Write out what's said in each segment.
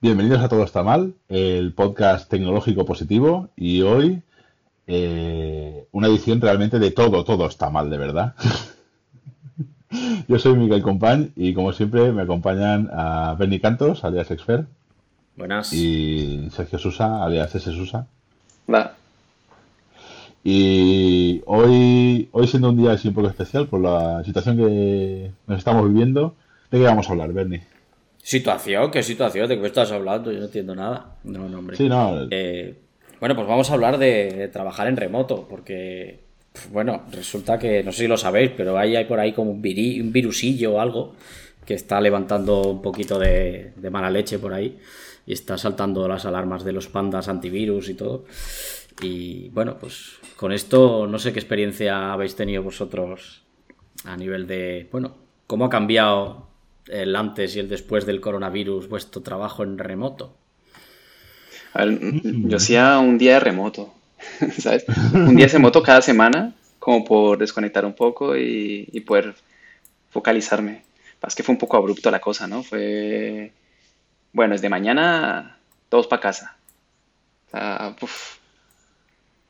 Bienvenidos a Todo está mal, el podcast tecnológico positivo y hoy eh, una edición realmente de todo, todo está mal, de verdad. Yo soy Miguel Compañ y como siempre me acompañan a Benny Cantos, alias Expert. Buenas. Y Sergio Susa, alias S. Susa. Va. Y hoy, hoy siendo un día así un poco especial por la situación que nos estamos viviendo, ¿de qué vamos a hablar, Bernie? ¿Situación? ¿Qué situación? ¿De qué estás hablando? Yo no entiendo nada. No, no, hombre. Sí, no. Eh, bueno, pues vamos a hablar de, trabajar en remoto, porque, bueno, resulta que, no sé si lo sabéis, pero hay, hay por ahí como un, un virusillo o algo que está levantando un poquito de, de mala leche por ahí y está saltando las alarmas de los pandas antivirus y todo. Y bueno, pues con esto no sé qué experiencia habéis tenido vosotros a nivel de, bueno, cómo ha cambiado el antes y el después del coronavirus vuestro trabajo en remoto. A ver, yo hacía un día de remoto, ¿sabes? Un día de remoto cada semana, como por desconectar un poco y, poder focalizarme. Es que fue un poco abrupto la cosa, ¿no? Fue, bueno, desde mañana todos para casa. O sea,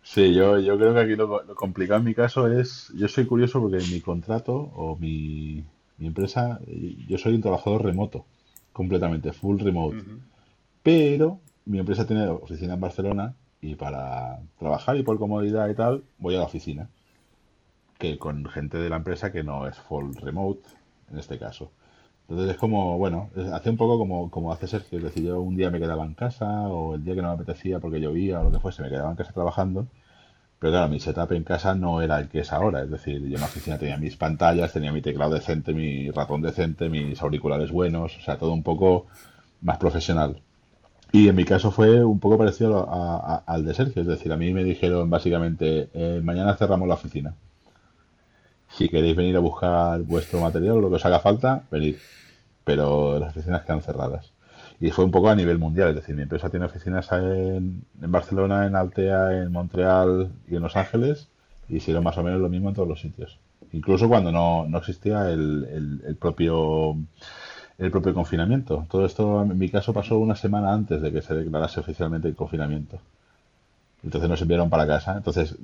Sí, yo, yo creo que aquí lo, lo, complicado en mi caso es, yo soy curioso porque mi contrato o mi, mi empresa, yo soy un trabajador remoto, completamente, full remote. Pero mi empresa tiene oficina en Barcelona y para trabajar y por comodidad y tal, voy a la oficina. Que con gente de la empresa que no es full remote, en este caso. Entonces es como, bueno, hace un poco como, como hace Sergio, es decir, yo un día me quedaba en casa o el día que no me apetecía porque llovía o lo que fuese, me quedaba en casa trabajando. Pero claro, mi setup en casa no era el que es ahora. Es decir, yo en la oficina tenía mis pantallas, tenía mi teclado decente, mi ratón decente, mis auriculares buenos, o sea, todo un poco más profesional. Y en mi caso fue un poco parecido al de Sergio. Es decir, a mí me dijeron básicamente, eh, mañana cerramos la oficina. Si queréis venir a buscar vuestro material lo que os haga falta, venid. Pero las oficinas quedan cerradas. Y fue un poco a nivel mundial, es decir, mi empresa tiene oficinas en, en Barcelona, en Altea, en Montreal y en Los Ángeles, y hicieron más o menos lo mismo en todos los sitios. Incluso cuando no, no existía el, el, propio el propio confinamiento. Todo esto en mi caso pasó una semana antes de que se declarase oficialmente el confinamiento. Entonces nos enviaron para casa. Entonces,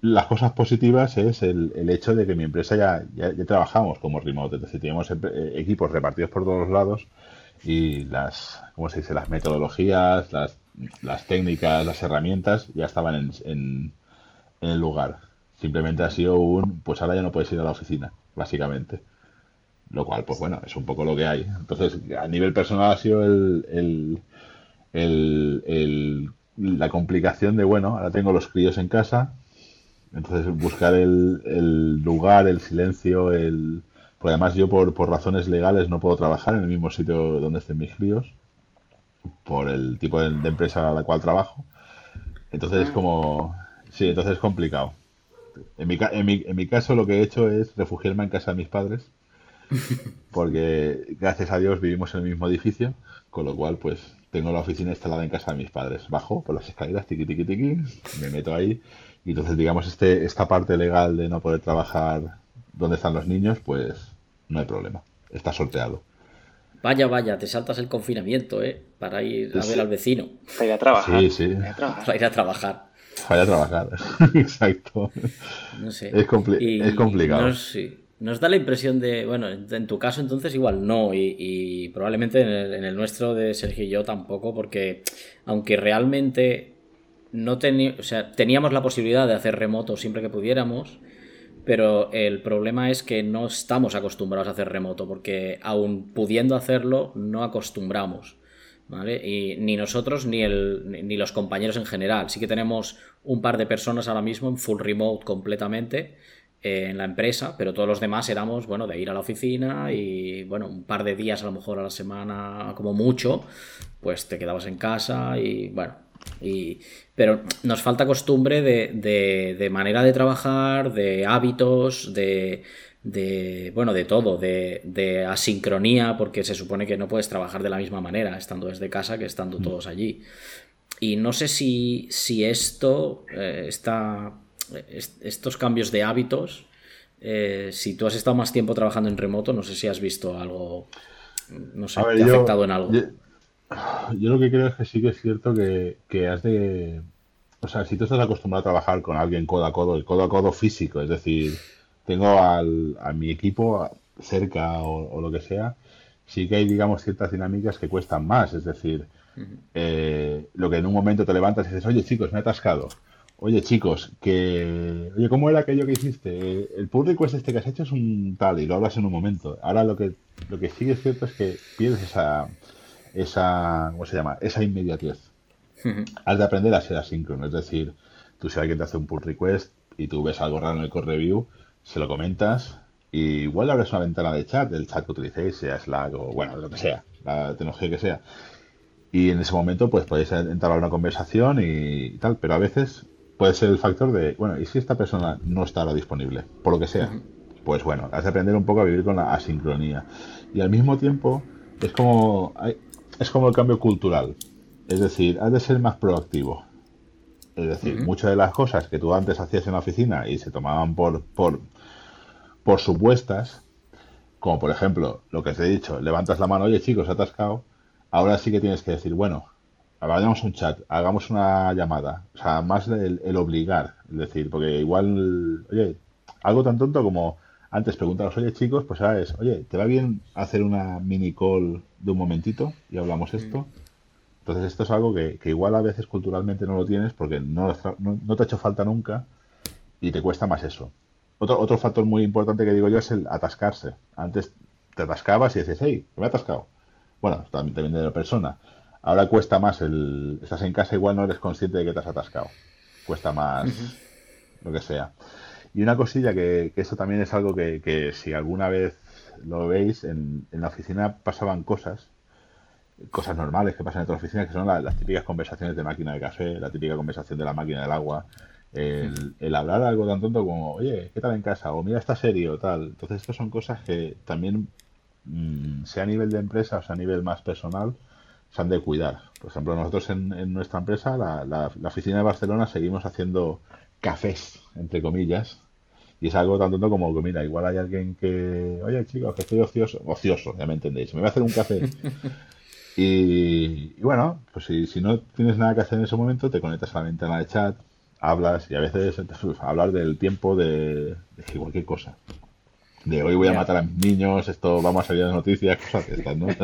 las cosas positivas es el, el hecho de que mi empresa ya, ya, ya, trabajamos como remote, es decir, teníamos equipos repartidos por todos lados y las, ¿cómo se dice? Las metodologías, las, las técnicas, las herramientas ya estaban en, en, el lugar. Simplemente ha sido un, pues ahora ya no puedes ir a la oficina, básicamente. Lo cual, pues bueno, es un poco lo que hay. Entonces, a nivel personal ha sido el, el la complicación de, bueno, ahora tengo los críos en casa, entonces buscar el, el lugar, el silencio, el, porque además yo por, por razones legales no puedo trabajar en el mismo sitio donde estén mis críos, por el tipo de, de empresa a la cual trabajo. Entonces es como... Sí, entonces es complicado. En mi, en, mi, en mi caso lo que he hecho es refugiarme en casa de mis padres, porque gracias a Dios vivimos en el mismo edificio, con lo cual pues tengo la oficina instalada en casa de mis padres. Bajo por las escaleras, tiqui, tiqui, tiqui, me meto ahí y entonces digamos este esta parte legal de no poder trabajar donde están los niños, pues no hay problema. Está sorteado. Vaya, vaya, te saltas el confinamiento, ¿eh? Para ir a ver al vecino. Para ir a trabajar. Sí, sí. Para ir a trabajar. Para ir a trabajar. Exacto. No sé. Es, compli y es complicado. Sí. Nos, da la impresión de, bueno, en tu caso entonces igual no, y, probablemente en el, en el, nuestro de Sergio y yo tampoco, porque aunque realmente no o sea, teníamos la posibilidad de hacer remoto siempre que pudiéramos, pero el problema es que no estamos acostumbrados a hacer remoto, porque aún pudiendo hacerlo, no acostumbramos. ¿Vale? Y ni nosotros ni, el, ni los compañeros en general. Sí que tenemos un par de personas ahora mismo en full remote completamente en la empresa, pero todos los demás éramos, bueno, de ir a la oficina y, bueno, un par de días a lo mejor a la semana, como mucho, pues te quedabas en casa y, bueno, y, pero nos falta costumbre de, de, de, manera de trabajar, de hábitos, de, de bueno, de todo, de, de, asincronía, porque se supone que no puedes trabajar de la misma manera estando desde casa que estando todos allí. y no sé si, si esto eh, está. Estos cambios de hábitos. Eh, si tú has estado más tiempo trabajando en remoto, no sé si has visto algo. No sé, te ha afectado en algo. Yo, lo que creo es que sí que es cierto que, que has de. O sea, si tú estás acostumbrado a trabajar con alguien codo a codo, el codo a codo físico, es decir, tengo al, a mi equipo cerca o, lo que sea, sí que hay, digamos, ciertas dinámicas que cuestan más. Es decir, eh, lo que en un momento te levantas y dices, oye chicos, me he atascado. Oye chicos, que... Oye, ¿cómo era aquello que hiciste? El pull request este que has hecho es un tal y lo hablas en un momento. Ahora lo que, lo que sí es cierto es que pierdes esa, esa, ¿cómo se llama? Esa inmediatez. Has de aprender a ser asíncrono. Es decir, tú si alguien te hace un pull request y tú ves algo raro en el core review, se lo comentas, y igual abres una ventana de chat, el chat que utilicéis, sea Slack o bueno, lo que sea, la tecnología que sea. Y en ese momento pues podéis entrar a una conversación y, tal, pero a veces puede ser el factor de, bueno, ¿y si esta persona no está ahora disponible? Por lo que sea. Pues bueno, has de aprender un poco a vivir con la asincronía. Y al mismo tiempo es como, es como el cambio cultural. Es decir, has de ser más proactivo. Es decir, muchas de las cosas que tú antes hacías en la oficina y se tomaban por, por por supuestas, como por ejemplo lo que os he dicho, levantas la mano, oye chicos, atascado, ahora sí que tienes que decir, bueno, hagamos un chat, hagamos una llamada, o sea, más el, obligar, es decir, porque igual, oye, algo tan tonto como antes preguntaros, oye chicos, pues ahora es, oye, ¿te va bien hacer una mini call de un momentito y hablamos mm. esto? Entonces esto es algo que, igual a veces culturalmente no lo tienes porque no, no te ha hecho falta nunca y te cuesta más eso. Otro, otro factor muy importante que digo yo es el atascarse. Antes te atascabas y dices, hey, me he atascado. Bueno, también depende de la persona. Ahora cuesta más el... Estás en casa, igual no eres consciente de que te has atascado. Cuesta más lo que sea. Y una cosilla que, que eso también es algo que, si alguna vez lo veis, en, en, la oficina pasaban cosas, cosas normales que pasan en otra oficina, que son las típicas conversaciones de máquina de café, la típica conversación de la máquina del agua, el, hablar algo tan tonto como, oye, ¿qué tal en casa? O mira esta serie o tal. Entonces, estas son cosas que también, mm, sea a nivel de empresa o sea a nivel más personal, se han de cuidar. Por ejemplo, nosotros en, nuestra empresa, la, la, oficina de Barcelona, seguimos haciendo cafés, entre comillas, y es algo tan tonto como que, mira, igual hay alguien que, oye chicos, que estoy ocioso, ocioso, ya me entendéis, me voy a hacer un café. y, bueno, pues si, si, no tienes nada que hacer en ese momento, te conectas a la ventana de chat, hablas y a veces hablar del tiempo de, cualquier cosa. De hoy voy a matar a mis niños, esto vamos a salir en las noticias, cosas de estas, ¿no?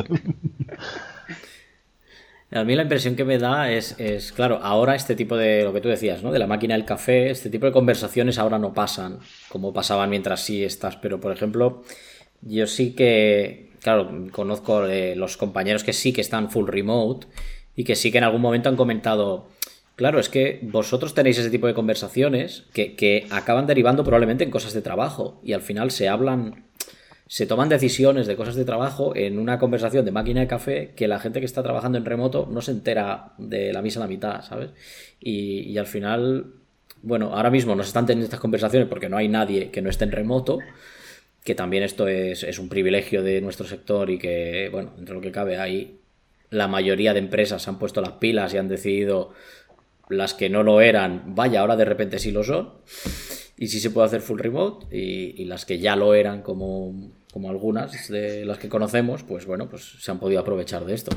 A mí la impresión que me da es, es, claro, ahora este tipo de, lo que tú decías, ¿no? De la máquina del café, este tipo de conversaciones ahora no pasan como pasaban mientras sí estás, pero por ejemplo, yo sí que, claro, conozco los compañeros que sí que están full remote y que sí que en algún momento han comentado, Claro, es que vosotros tenéis ese tipo de conversaciones que, acaban derivando probablemente en cosas de trabajo y al final se hablan, se toman decisiones de cosas de trabajo en una conversación de máquina de café que la gente que está trabajando en remoto no se entera de la misa a la mitad, ¿sabes? Y, al final, bueno, ahora mismo no se están teniendo estas conversaciones porque no hay nadie que no esté en remoto, que también esto es, un privilegio de nuestro sector y que, bueno, entre lo que cabe, hay la mayoría de empresas han puesto las pilas y han decidido las que no lo eran, vaya, ahora de repente sí lo son. Y sí se puede hacer full remote. Y, las que ya lo eran, como, como algunas de las que conocemos, pues bueno, pues se han podido aprovechar de esto.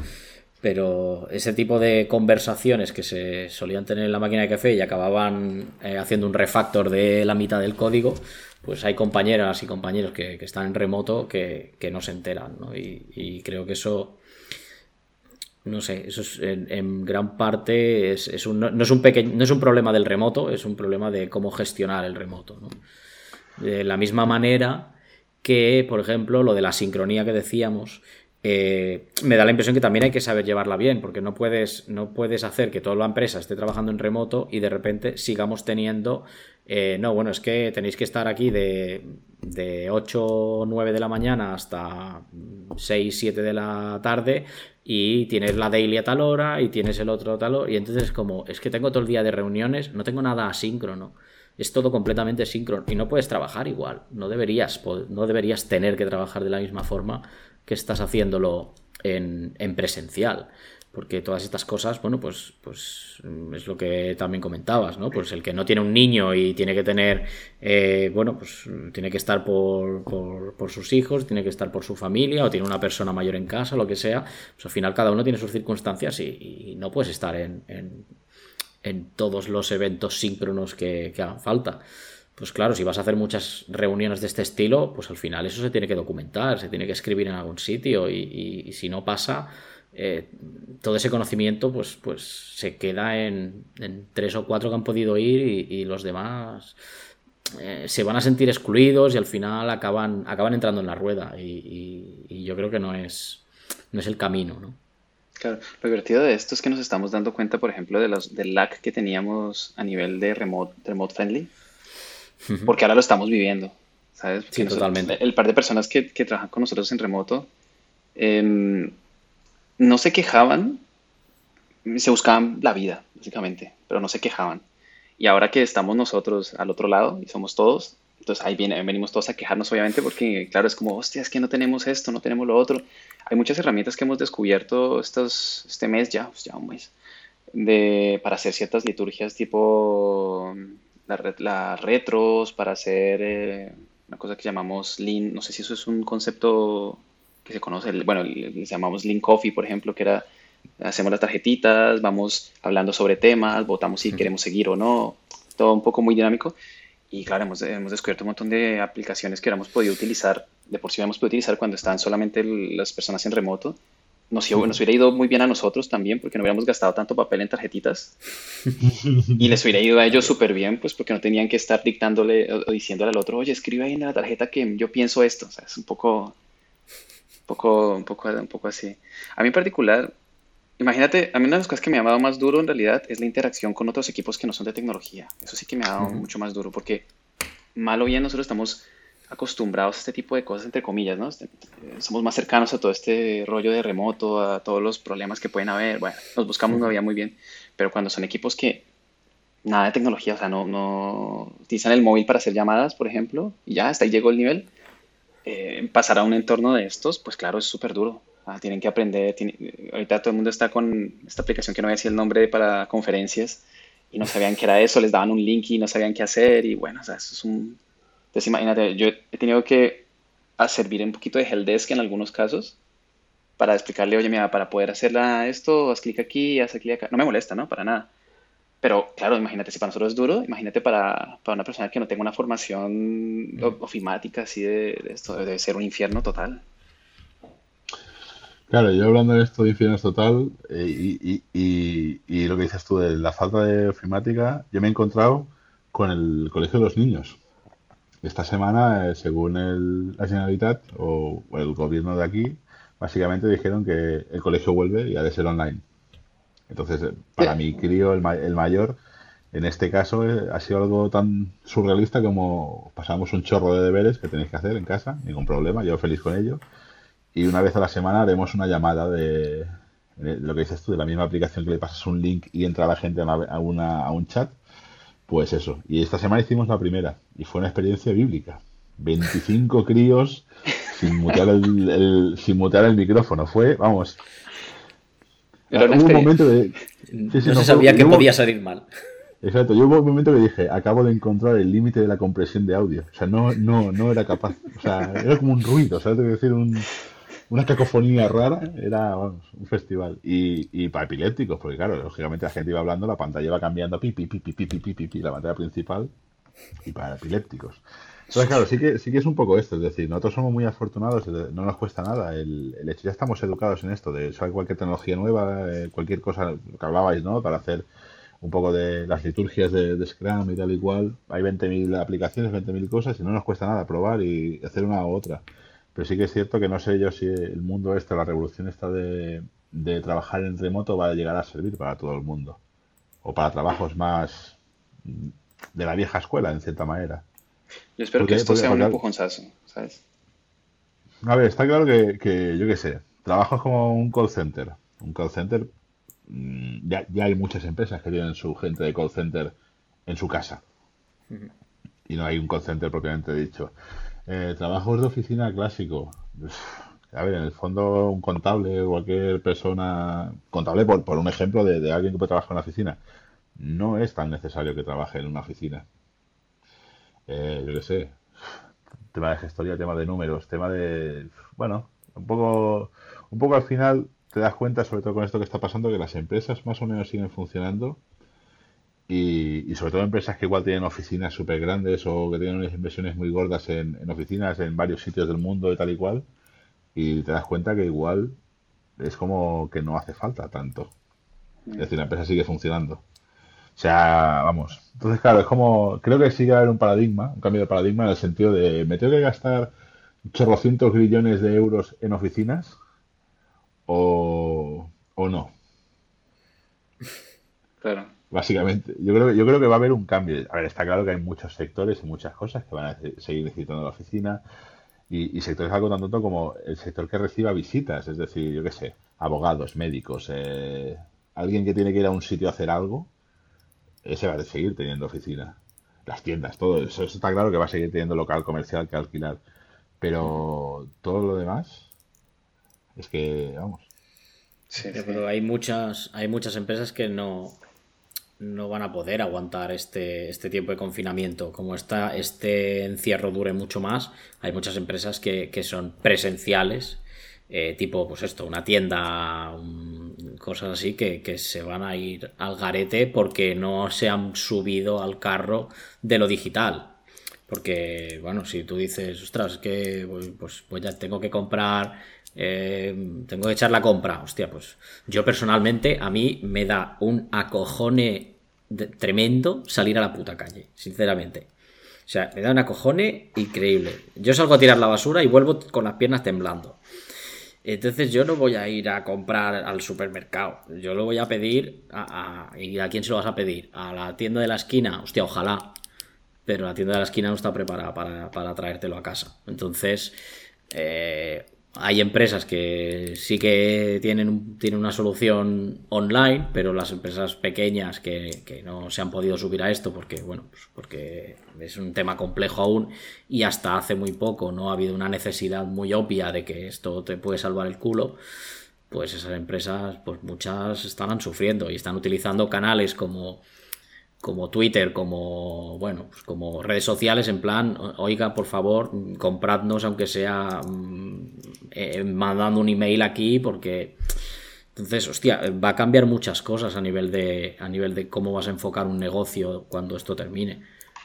Pero ese tipo de conversaciones que se solían tener en la máquina de café y acababan eh, haciendo un refactor de la mitad del código, pues hay compañeras y compañeros que, están en remoto que, no se enteran. ¿no? y creo que eso no sé, eso es, en, gran parte es, un, no, es un pequeño, no es un problema del remoto, es un problema de cómo gestionar el remoto. De la misma manera que, por ejemplo, lo de la sincronía que decíamos, eh, me da la impresión que también hay que saber llevarla bien, porque no puedes, no puedes hacer que toda la empresa esté trabajando en remoto y de repente sigamos teniendo, eh, no, bueno, es que tenéis que estar aquí de, de 8 o 9 de la mañana hasta 6, 7 de la tarde y tienes la daily a tal hora y tienes el otro a tal hora y entonces como es que tengo todo el día de reuniones, no tengo nada asíncrono. Es todo completamente síncrono y no puedes trabajar igual, no deberías, no deberías tener que trabajar de la misma forma que estás haciéndolo en, presencial. porque todas estas cosas, bueno, pues, pues es lo que también comentabas, ¿no? Pues el que no tiene un niño y tiene que tener, eh, bueno, pues tiene que estar por, por, sus hijos, tiene que estar por su familia o tiene una persona mayor en casa, lo que sea, pues al final cada uno tiene sus circunstancias y, no puedes estar en, en, todos los eventos síncronos que, hagan falta. Pues claro, si vas a hacer muchas reuniones de este estilo, pues al final eso se tiene que documentar, se tiene que escribir en algún sitio y si no pasa eh, todo ese conocimiento pues, pues se queda en, tres o cuatro que han podido ir y, los demás eh, se van a sentir excluidos y al final acaban, acaban entrando en la rueda y, yo creo que no es, no es el camino, ¿no? Claro, lo divertido de esto es que nos estamos dando cuenta, por ejemplo, de los, del lag que teníamos a nivel de remote, remote friendly, porque ahora lo estamos viviendo, ¿sabes? sí, totalmente. El par de personas que, que trabajan con nosotros en remoto, eh, no se quejaban, se buscaban la vida, básicamente, pero no se quejaban. Y ahora que estamos nosotros al otro lado y somos todos, entonces ahí viene, venimos todos a quejarnos, obviamente, porque claro, es como, hostia, es que no tenemos esto, no tenemos lo otro. Hay muchas herramientas que hemos descubierto estos, este mes ya, pues ya un mes, de, para hacer ciertas liturgias tipo las retros, para hacer eh, una cosa que llamamos lean, no sé si eso es un concepto que se conoce, bueno, les llamamos Link Coffee, por ejemplo, que era, hacemos las tarjetitas, vamos hablando sobre temas, votamos si queremos seguir o no, todo un poco muy dinámico. Y claro, hemos, hemos descubierto un montón de aplicaciones que hubiéramos podido utilizar, de por sí habíamos podido utilizar cuando estaban solamente las personas en remoto. Nos, nos, hubiera ido muy bien a nosotros también, porque no hubiéramos gastado tanto papel en tarjetitas. y les hubiera ido a ellos súper bien, pues porque no tenían que estar dictándole o, diciéndole al otro, oye, escribe ahí en la tarjeta que yo pienso esto. O sea, es un poco, poco, un poco, un poco así. A mí en particular, imagínate, a mí una de las cosas que me ha dado más duro en realidad es la interacción con otros equipos que no son de tecnología. Eso sí que me ha dado mucho más duro porque mal o bien nosotros estamos acostumbrados a este tipo de cosas, entre comillas, ¿no? Este, somos más cercanos a todo este rollo de remoto, a todos los problemas que pueden haber. Bueno, nos buscamos una vida muy bien, pero cuando son equipos que nada de tecnología, o sea, no, no utilizan el móvil para hacer llamadas, por ejemplo, y ya hasta ahí llegó el nivel eh, pasar a un entorno de estos, pues claro, es súper duro. Ah, tienen que aprender. ahorita todo el mundo está con esta aplicación que no voy a decir el nombre para conferencias y no sabían qué era eso, les daban un link y no sabían qué hacer. Y bueno, o sea, eso es un. Entonces, imagínate, yo he tenido que servir un poquito de helpdesk en algunos casos para explicarle, oye, mira, para poder hacerla esto, haz clic aquí, haz clic acá. No me molesta, ¿no? Para nada. Pero claro, imagínate, si para nosotros es duro, imagínate para, para una persona que no tenga una formación ofimática así de, esto, debe ser un infierno total. Claro, yo hablando de esto de infierno total eh, y, y, y, lo que dices tú de la falta de ofimática, yo me he encontrado con el Colegio de los Niños. Esta semana, eh, según el, la Generalitat o, o el gobierno de aquí, básicamente dijeron que el colegio vuelve y ha de ser online. Entonces, eh, para mi crío, el, el, mayor, en este caso ha sido algo tan surrealista como pasamos un chorro de deberes que tenéis que hacer en casa, ningún problema, yo feliz con ello. Y una vez a la semana haremos una llamada de, lo que dices tú, de la misma aplicación que le pasas un link y entra la gente a, una, a un chat. Pues eso. Y esta semana hicimos la primera y fue una experiencia bíblica. 25 críos sin mutear el, sin mutear el micrófono. Fue, vamos, un momento de... no, se sabía que podía salir mal. Exacto, yo hubo un momento que dije, acabo de encontrar el límite de la compresión de audio. O sea, no, no, no era capaz. O sea, era como un ruido, ¿sabes? Te decir, un, una cacofonía rara. Era, vamos, un festival. Y, y para epilépticos, porque claro, lógicamente la gente iba hablando, la pantalla iba cambiando, pi, pi, pi, pi, pi, pi, pi, pi, la pantalla principal. Y para epilépticos. Entonces, claro, sí que, sí que es un poco esto, es decir, nosotros somos muy afortunados, no nos cuesta nada, el, el hecho, ya estamos educados en esto, de usar cualquier tecnología nueva, eh, cualquier cosa, que hablabais, ¿no? Para hacer un poco de las liturgias de, Scrum y tal y cual, hay 20.000 aplicaciones, 20.000 cosas y no nos cuesta nada probar y hacer una u otra. Pero sí que es cierto que no sé yo si el mundo este, la revolución esta de, de trabajar en remoto va a llegar a servir para todo el mundo. O para trabajos más de la vieja escuela, en cierta manera. Yo espero que esto sea un empujonzazo, ¿sabes? A ver, está claro que, yo qué sé, trabajas como un call center. Un call center, mm, ya, hay muchas empresas que tienen su gente de call center en su casa. Y no hay un call center propiamente dicho. Eh, trabajos de oficina clásico. a ver, en el fondo un contable cualquier persona, contable por, por un ejemplo de, alguien que puede trabajar en una oficina, no es tan necesario que trabaje en una oficina. Eh, yo qué sé, tema de gestoría, tema de números, tema de, bueno, un poco, un poco al final te das cuenta, sobre todo con esto que está pasando, que las empresas más o menos siguen funcionando y, sobre todo empresas que igual tienen oficinas súper grandes o que tienen unas inversiones muy gordas en, en oficinas en varios sitios del mundo y tal y cual, y te das cuenta que igual es como que no hace falta tanto. Es decir, la empresa sigue funcionando. O sea, vamos. Entonces, claro, es como. Creo que sigue a haber un paradigma, un cambio de paradigma en el sentido de. ¿Me tengo que gastar chorrocientos billones de euros en oficinas? ¿O, o no? Claro. Básicamente, yo creo, que- yo creo que va a haber un cambio. A ver, está claro que hay muchos sectores y muchas cosas que van a se- seguir necesitando la oficina y, y sectores algo tan tonto como el sector que reciba visitas, es decir, yo qué sé, abogados, médicos, eh, alguien que tiene que ir a un sitio a hacer algo, ese va a seguir teniendo oficina. Las tiendas, todo eso, eso está claro que va a seguir teniendo local comercial que alquilar. Pero todo lo demás es que, vamos, sí. Pero hay muchas, hay muchas empresas que no, no van a poder aguantar este, este tiempo de confinamiento. Como esta, este encierro dure mucho más, hay muchas empresas que, que son presenciales, eh, tipo, pues esto, una tienda, cosas así, que, que se van a ir al garete porque no se han subido al carro de lo digital. Porque, bueno, si tú dices, ostras, que pues, pues ya tengo que comprar, eh, tengo que echar la compra, hostia, pues yo personalmente a mí me da un acojone tremendo salir a la puta calle, sinceramente. O sea, me da un acojone increíble. Yo salgo a tirar la basura y vuelvo con las piernas temblando. Entonces yo no voy a ir a comprar al supermercado. Yo lo voy a pedir a, a- ¿Y a quién se lo vas a pedir? ¿A la tienda de la esquina? Hostia, ojalá pero la tienda de la esquina no está preparada para, para traértelo a casa. Entonces, eh, hay empresas que sí que tienen, tienen una solución online, pero las empresas pequeñas que, que no se han podido subir a esto porque, bueno, pues porque es un tema complejo aún y hasta hace muy poco no ha habido una necesidad muy obvia de que esto te puede salvar el culo, pues esas empresas, pues muchas estarán sufriendo y están utilizando canales como como Twitter, como bueno, pues como redes sociales en plan, "O- oiga, por favor, compradnos aunque sea mm, eh, mandando un email aquí porque entonces, hostia, va a cambiar muchas cosas a nivel de a nivel de cómo vas a enfocar un negocio cuando esto termine,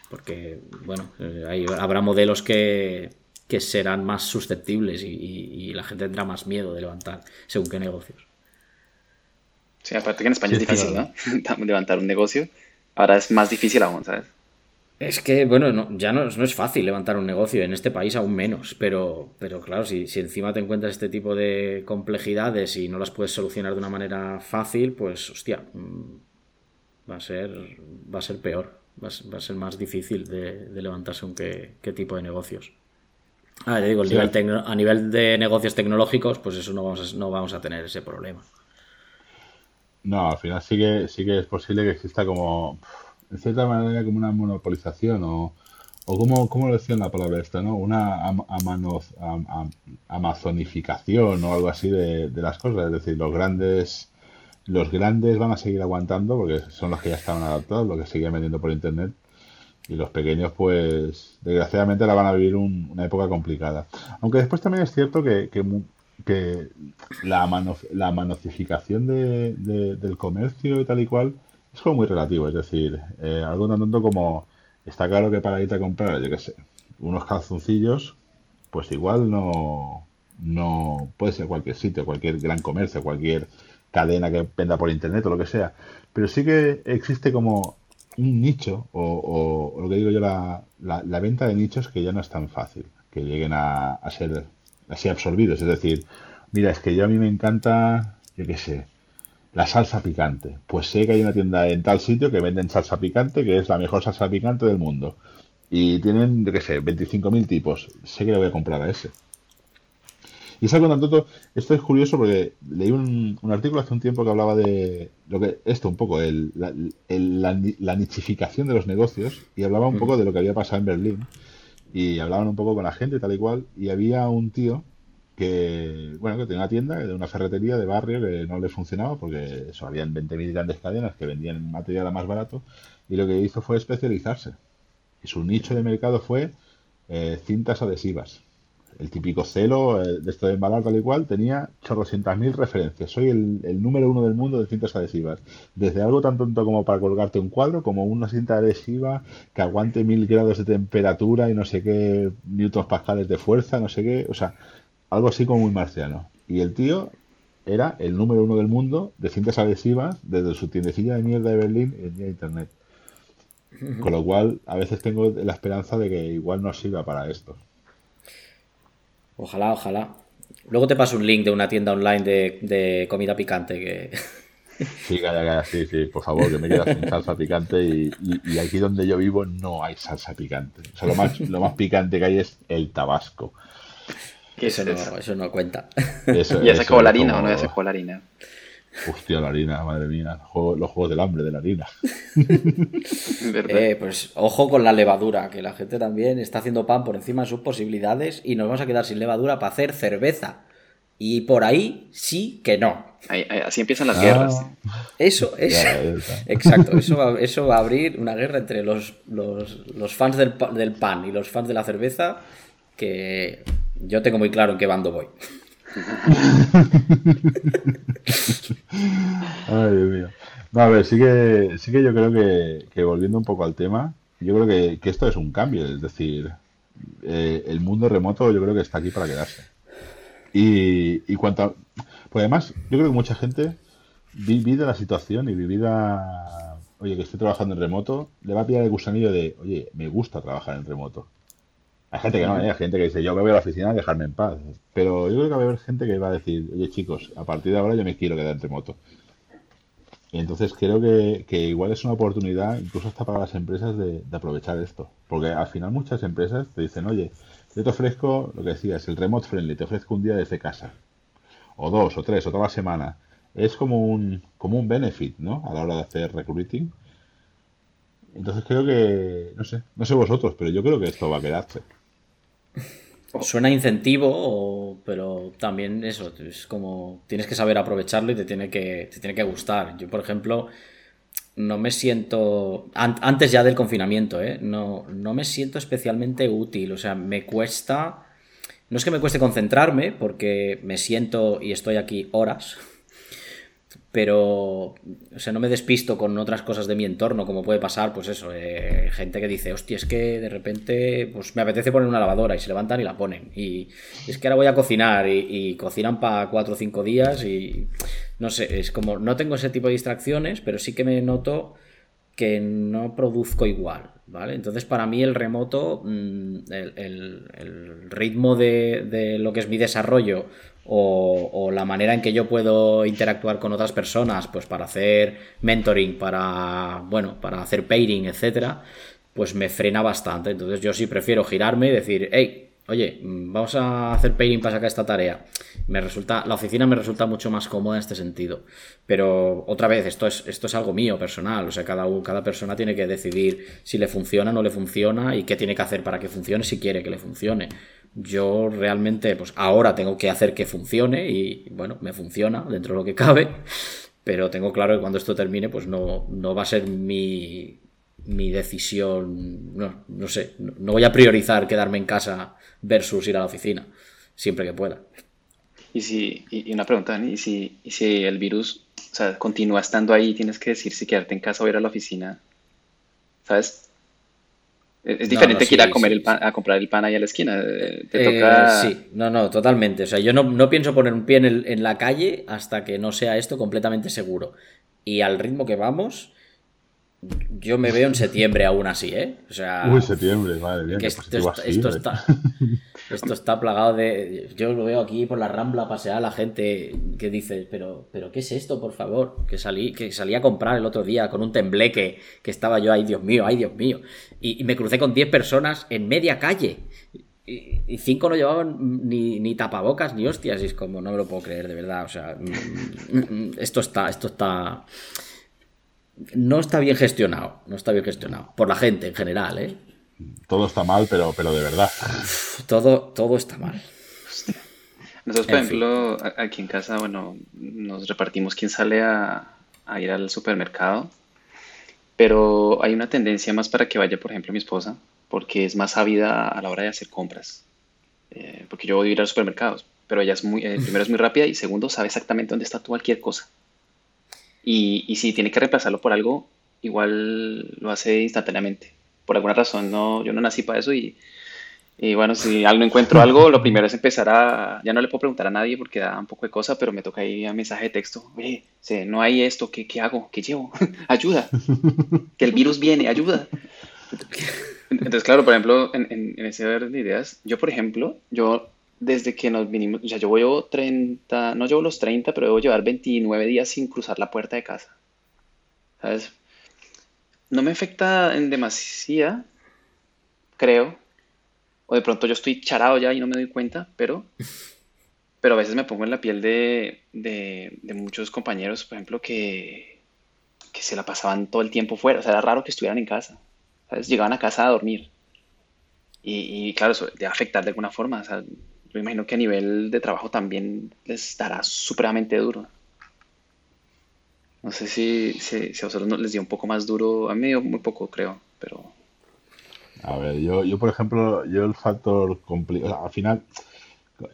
porque bueno, eh, hay- habrá modelos que que serán más susceptibles y, y- y la gente tendrá más miedo de levantar según qué negocios. Sí, aparte que en España Sí, es difícil, ¿no? Levantar un negocio. Ahora es más difícil aún, ¿sabes? Es que, bueno, no- ya no, no es fácil levantar un negocio, en este país aún menos, pero, pero claro, si, si encima te encuentras este tipo de complejidades y no las puedes solucionar de una manera fácil, pues hostia, mm, va a ser, va a ser peor, va a ser, va a ser más difícil de, de levantarse un qué, qué tipo de negocios. Ah, te digo, el Sí. nivel tecno- a nivel de negocios tecnológicos, pues eso no vamos a, no vamos a tener ese problema. No, al final sí que, sí que es posible que exista como, en cierta manera, como una monopolización o, o como, ¿cómo lo decía en la palabra esta, no? Una am- amanoz- am- am- amazonificación o algo así de, de las cosas. Es decir, los grandes, los grandes van a seguir aguantando porque son los que ya estaban adaptados, los que siguen vendiendo por internet. Y los pequeños, pues, desgraciadamente ahora van a vivir un- una época complicada. Aunque después también es cierto que, que, que la, mano, la de- del comercio y tal y cual es como muy relativo. Es decir, eh, algo tan tonto como está claro que para irte a comprar, yo qué sé, unos calzoncillos, pues igual no, no puede ser cualquier sitio, cualquier gran comercio, cualquier cadena que venda por internet o lo que sea. Pero sí que existe como un nicho, o, o- o lo que digo yo, la, la- la venta de nichos que ya no es tan fácil, que lleguen a, a ser así absorbidos. Es decir, mira, es que yo a mí me encanta, yo qué sé, la salsa picante. Pues sé que hay una tienda en tal sitio que venden salsa picante, que es la mejor salsa picante del mundo. Y tienen, yo qué sé, 25.000 tipos. Sé que le voy a comprar a ese. Y es algo tan tonto. Esto es curioso porque leí un, un artículo hace un tiempo que hablaba de lo que esto un poco, el, la, el- la la nichificación de los negocios y hablaba un poco de lo que había pasado en Berlín y hablaban un poco con la gente tal y cual y había un tío que, bueno, que tenía una tienda de una ferretería de barrio que no le funcionaba porque eso, habían 20.000 grandes cadenas que vendían material más barato y lo que hizo fue especializarse. Y su nicho de mercado fue eh, cintas adhesivas. El típico celo eh, de esto de embalar tal y cual tenía chorrocientas mil referencias. Soy el, el número uno del mundo de cintas adhesivas. Desde algo tan tonto como para colgarte un cuadro, como una cinta adhesiva que aguante mil grados de temperatura y no sé qué newtons pascales de fuerza, no sé qué. O sea, algo así como muy marciano. Y el tío era el número uno del mundo de cintas adhesivas desde su tiendecilla de mierda de Berlín en día internet. Con lo cual, a veces tengo la esperanza de que igual no sirva para esto. Ojalá, ojalá. Luego te paso un link de una tienda online de, de comida picante que... Sí, calla, calla, sí, sí, por favor, que me quedas sin salsa picante y, y- y aquí donde yo vivo no hay salsa picante. O sea, lo más, lo más picante que hay es el tabasco. ¿Qué es Eso eso? no, eso no cuenta. Eso, ¿Ya se acabó la harina o como- no ya se acabó la harina? Hostia, la harina, madre mía. Juego- los juegos del hambre de la harina. ¿Verdad? Eh, pues ojo con la levadura, que la gente también está haciendo pan por encima de sus posibilidades y nos vamos a quedar sin levadura para hacer cerveza. Y por ahí sí que no. Ahí- ahí- así empiezan las Ah, guerras. Eso es. Exacto, eso va, eso va a abrir una guerra entre los, los, los fans del, del pan y los fans de la cerveza, que yo tengo muy claro en qué bando voy. Ay, Dios mío. No, a ver, sí que, sí que yo creo que, volviendo un poco al tema, yo creo que, esto es un cambio, es decir, eh, el mundo remoto yo creo que está aquí para quedarse. Y, y cuanto pues además, yo creo que mucha gente, vivida la situación y vivida, oye, que estoy trabajando en remoto, le va a pillar el gusanillo de, oye, me gusta trabajar en remoto. Hay gente que no, ¿eh? hay gente que dice, yo me voy a la oficina a dejarme en paz. Pero yo creo que va a haber gente que va a decir, oye chicos, a partir de ahora yo me quiero quedar en remoto. Y entonces creo que, que igual es una oportunidad, incluso hasta para las empresas, de, de aprovechar esto. Porque al final muchas empresas te dicen, oye, yo te ofrezco lo que decías, el remote friendly, te ofrezco un día desde casa. O dos, o tres, o toda la semana. Es como un, como un benefit, ¿no? A la hora de hacer recruiting. Entonces creo que, no sé, no sé vosotros, pero yo creo que esto va a quedarse. Suena a incentivo, pero también eso, es como tienes que saber aprovecharlo y te tiene que, te tiene que gustar. Yo, por ejemplo, no me siento, an- antes ya del confinamiento, ¿eh? no, no me siento especialmente útil, o sea, me cuesta, no es que me cueste concentrarme, porque me siento y estoy aquí horas, pero, o sea, no me despisto con otras cosas de mi entorno, como puede pasar, pues eso, eh, gente que dice, hostia, es que de repente, pues me apetece poner una lavadora y se levantan y la ponen. Y es que ahora voy a cocinar y, cocinan para cuatro o cinco días y no sé, es como, no tengo ese tipo de distracciones, pero sí que me noto que no produzco igual, ¿vale? Entonces para mí el remoto, mm, el, el- el ritmo de, de lo que es mi desarrollo o, la manera en que yo puedo interactuar con otras personas, pues para hacer mentoring, para, bueno, para hacer pairing, etcétera, pues me frena bastante. Entonces yo sí prefiero girarme y decir, hey, oye, mm, vamos a hacer pairing para sacar esta tarea. Me resulta, la oficina me resulta mucho más cómoda en este sentido. Pero otra vez, esto es, esto es algo mío, personal. O sea, cada, cada persona tiene que decidir si le funciona o no le funciona y qué tiene que hacer para que funcione si quiere que le funcione. Yo realmente, pues ahora tengo que hacer que funcione y bueno, me funciona dentro de lo que cabe. Pero tengo claro que cuando esto termine, pues no, no va a ser mi, mi decisión. No, no sé, no, voy a priorizar quedarme en casa versus ir a la oficina, siempre que pueda. Y si, y una pregunta, y si, y si el virus, o sea, continúa estando ahí, tienes que decir si quedarte en casa o ir a la oficina, ¿sabes? Es, es No, diferente que ir a comer sí, el pan, a comprar el pan ahí a la esquina. eh, Te Eh, toca. sí, no, no, totalmente. O sea, yo no, no pienso poner un pie en, el- en la calle hasta que no sea esto completamente seguro. Y al ritmo que vamos, yo me veo en septiembre aún así, ¿eh? O sea, Uy, septiembre, madre mía, que esto, ¿eh? está, esto está plagado de... Yo lo veo aquí por la Rambla pasear la gente que dice, pero, pero ¿qué es esto, por favor? Que salí, que salí a comprar el otro día con un tembleque que estaba yo, ay Dios mío, ay Dios mío. Y, y me crucé con 10 personas en media calle. Y, y cinco no llevaban ni, ni tapabocas ni hostias. Y es como, no me lo puedo creer, de verdad. O sea, mm, mm, mm, esto está, esto está... No está bien gestionado, no está bien gestionado. Por la gente en general, ¿eh? Todo está mal, pero, pero de verdad. Todo, todo está mal. Nosotros, por ejemplo, aquí en casa, bueno, nos repartimos quién sale a, a ir al supermercado, pero hay una tendencia más para que vaya, por ejemplo, mi esposa, porque es más ávida a la hora de hacer compras. Eh, porque yo voy a ir a los supermercados, pero ella es muy, eh, primero es muy rápida y segundo sabe exactamente dónde está cualquier cosa. Y, y si tiene que reemplazarlo por algo, igual lo hace instantáneamente. Por alguna razón, no, yo no nací para eso y, y bueno, si no encuentro algo, lo primero es empezar a, ya no le puedo preguntar a nadie porque da un poco de cosa, pero me toca ir a mensaje de texto. Oye, no hay esto, ¿qué, qué hago? ¿Qué llevo? ayuda. Que el virus viene, ayuda. Entonces, claro, por ejemplo, en, en, ese orden de ideas, yo, por ejemplo, yo desde que nos vinimos, sea, yo llevo 30, no llevo los 30, pero debo llevar 29 días sin cruzar la puerta de casa. ¿Sabes? No me afecta en demasía, creo. O de pronto yo estoy charado ya y no me doy cuenta, pero, pero a veces me pongo en la piel de, de, de muchos compañeros, por ejemplo, que, que se la pasaban todo el tiempo fuera. O sea, era raro que estuvieran en casa. ¿sabes? Llegaban a casa a dormir. Y, y claro, eso debe afectar de alguna forma. O sea, yo imagino que a nivel de trabajo también les dará supremamente duro. No sé si, si, si a vosotros les dio un poco más duro, a mí muy poco creo, pero... A ver, yo, yo por ejemplo, yo el factor complicado, al final,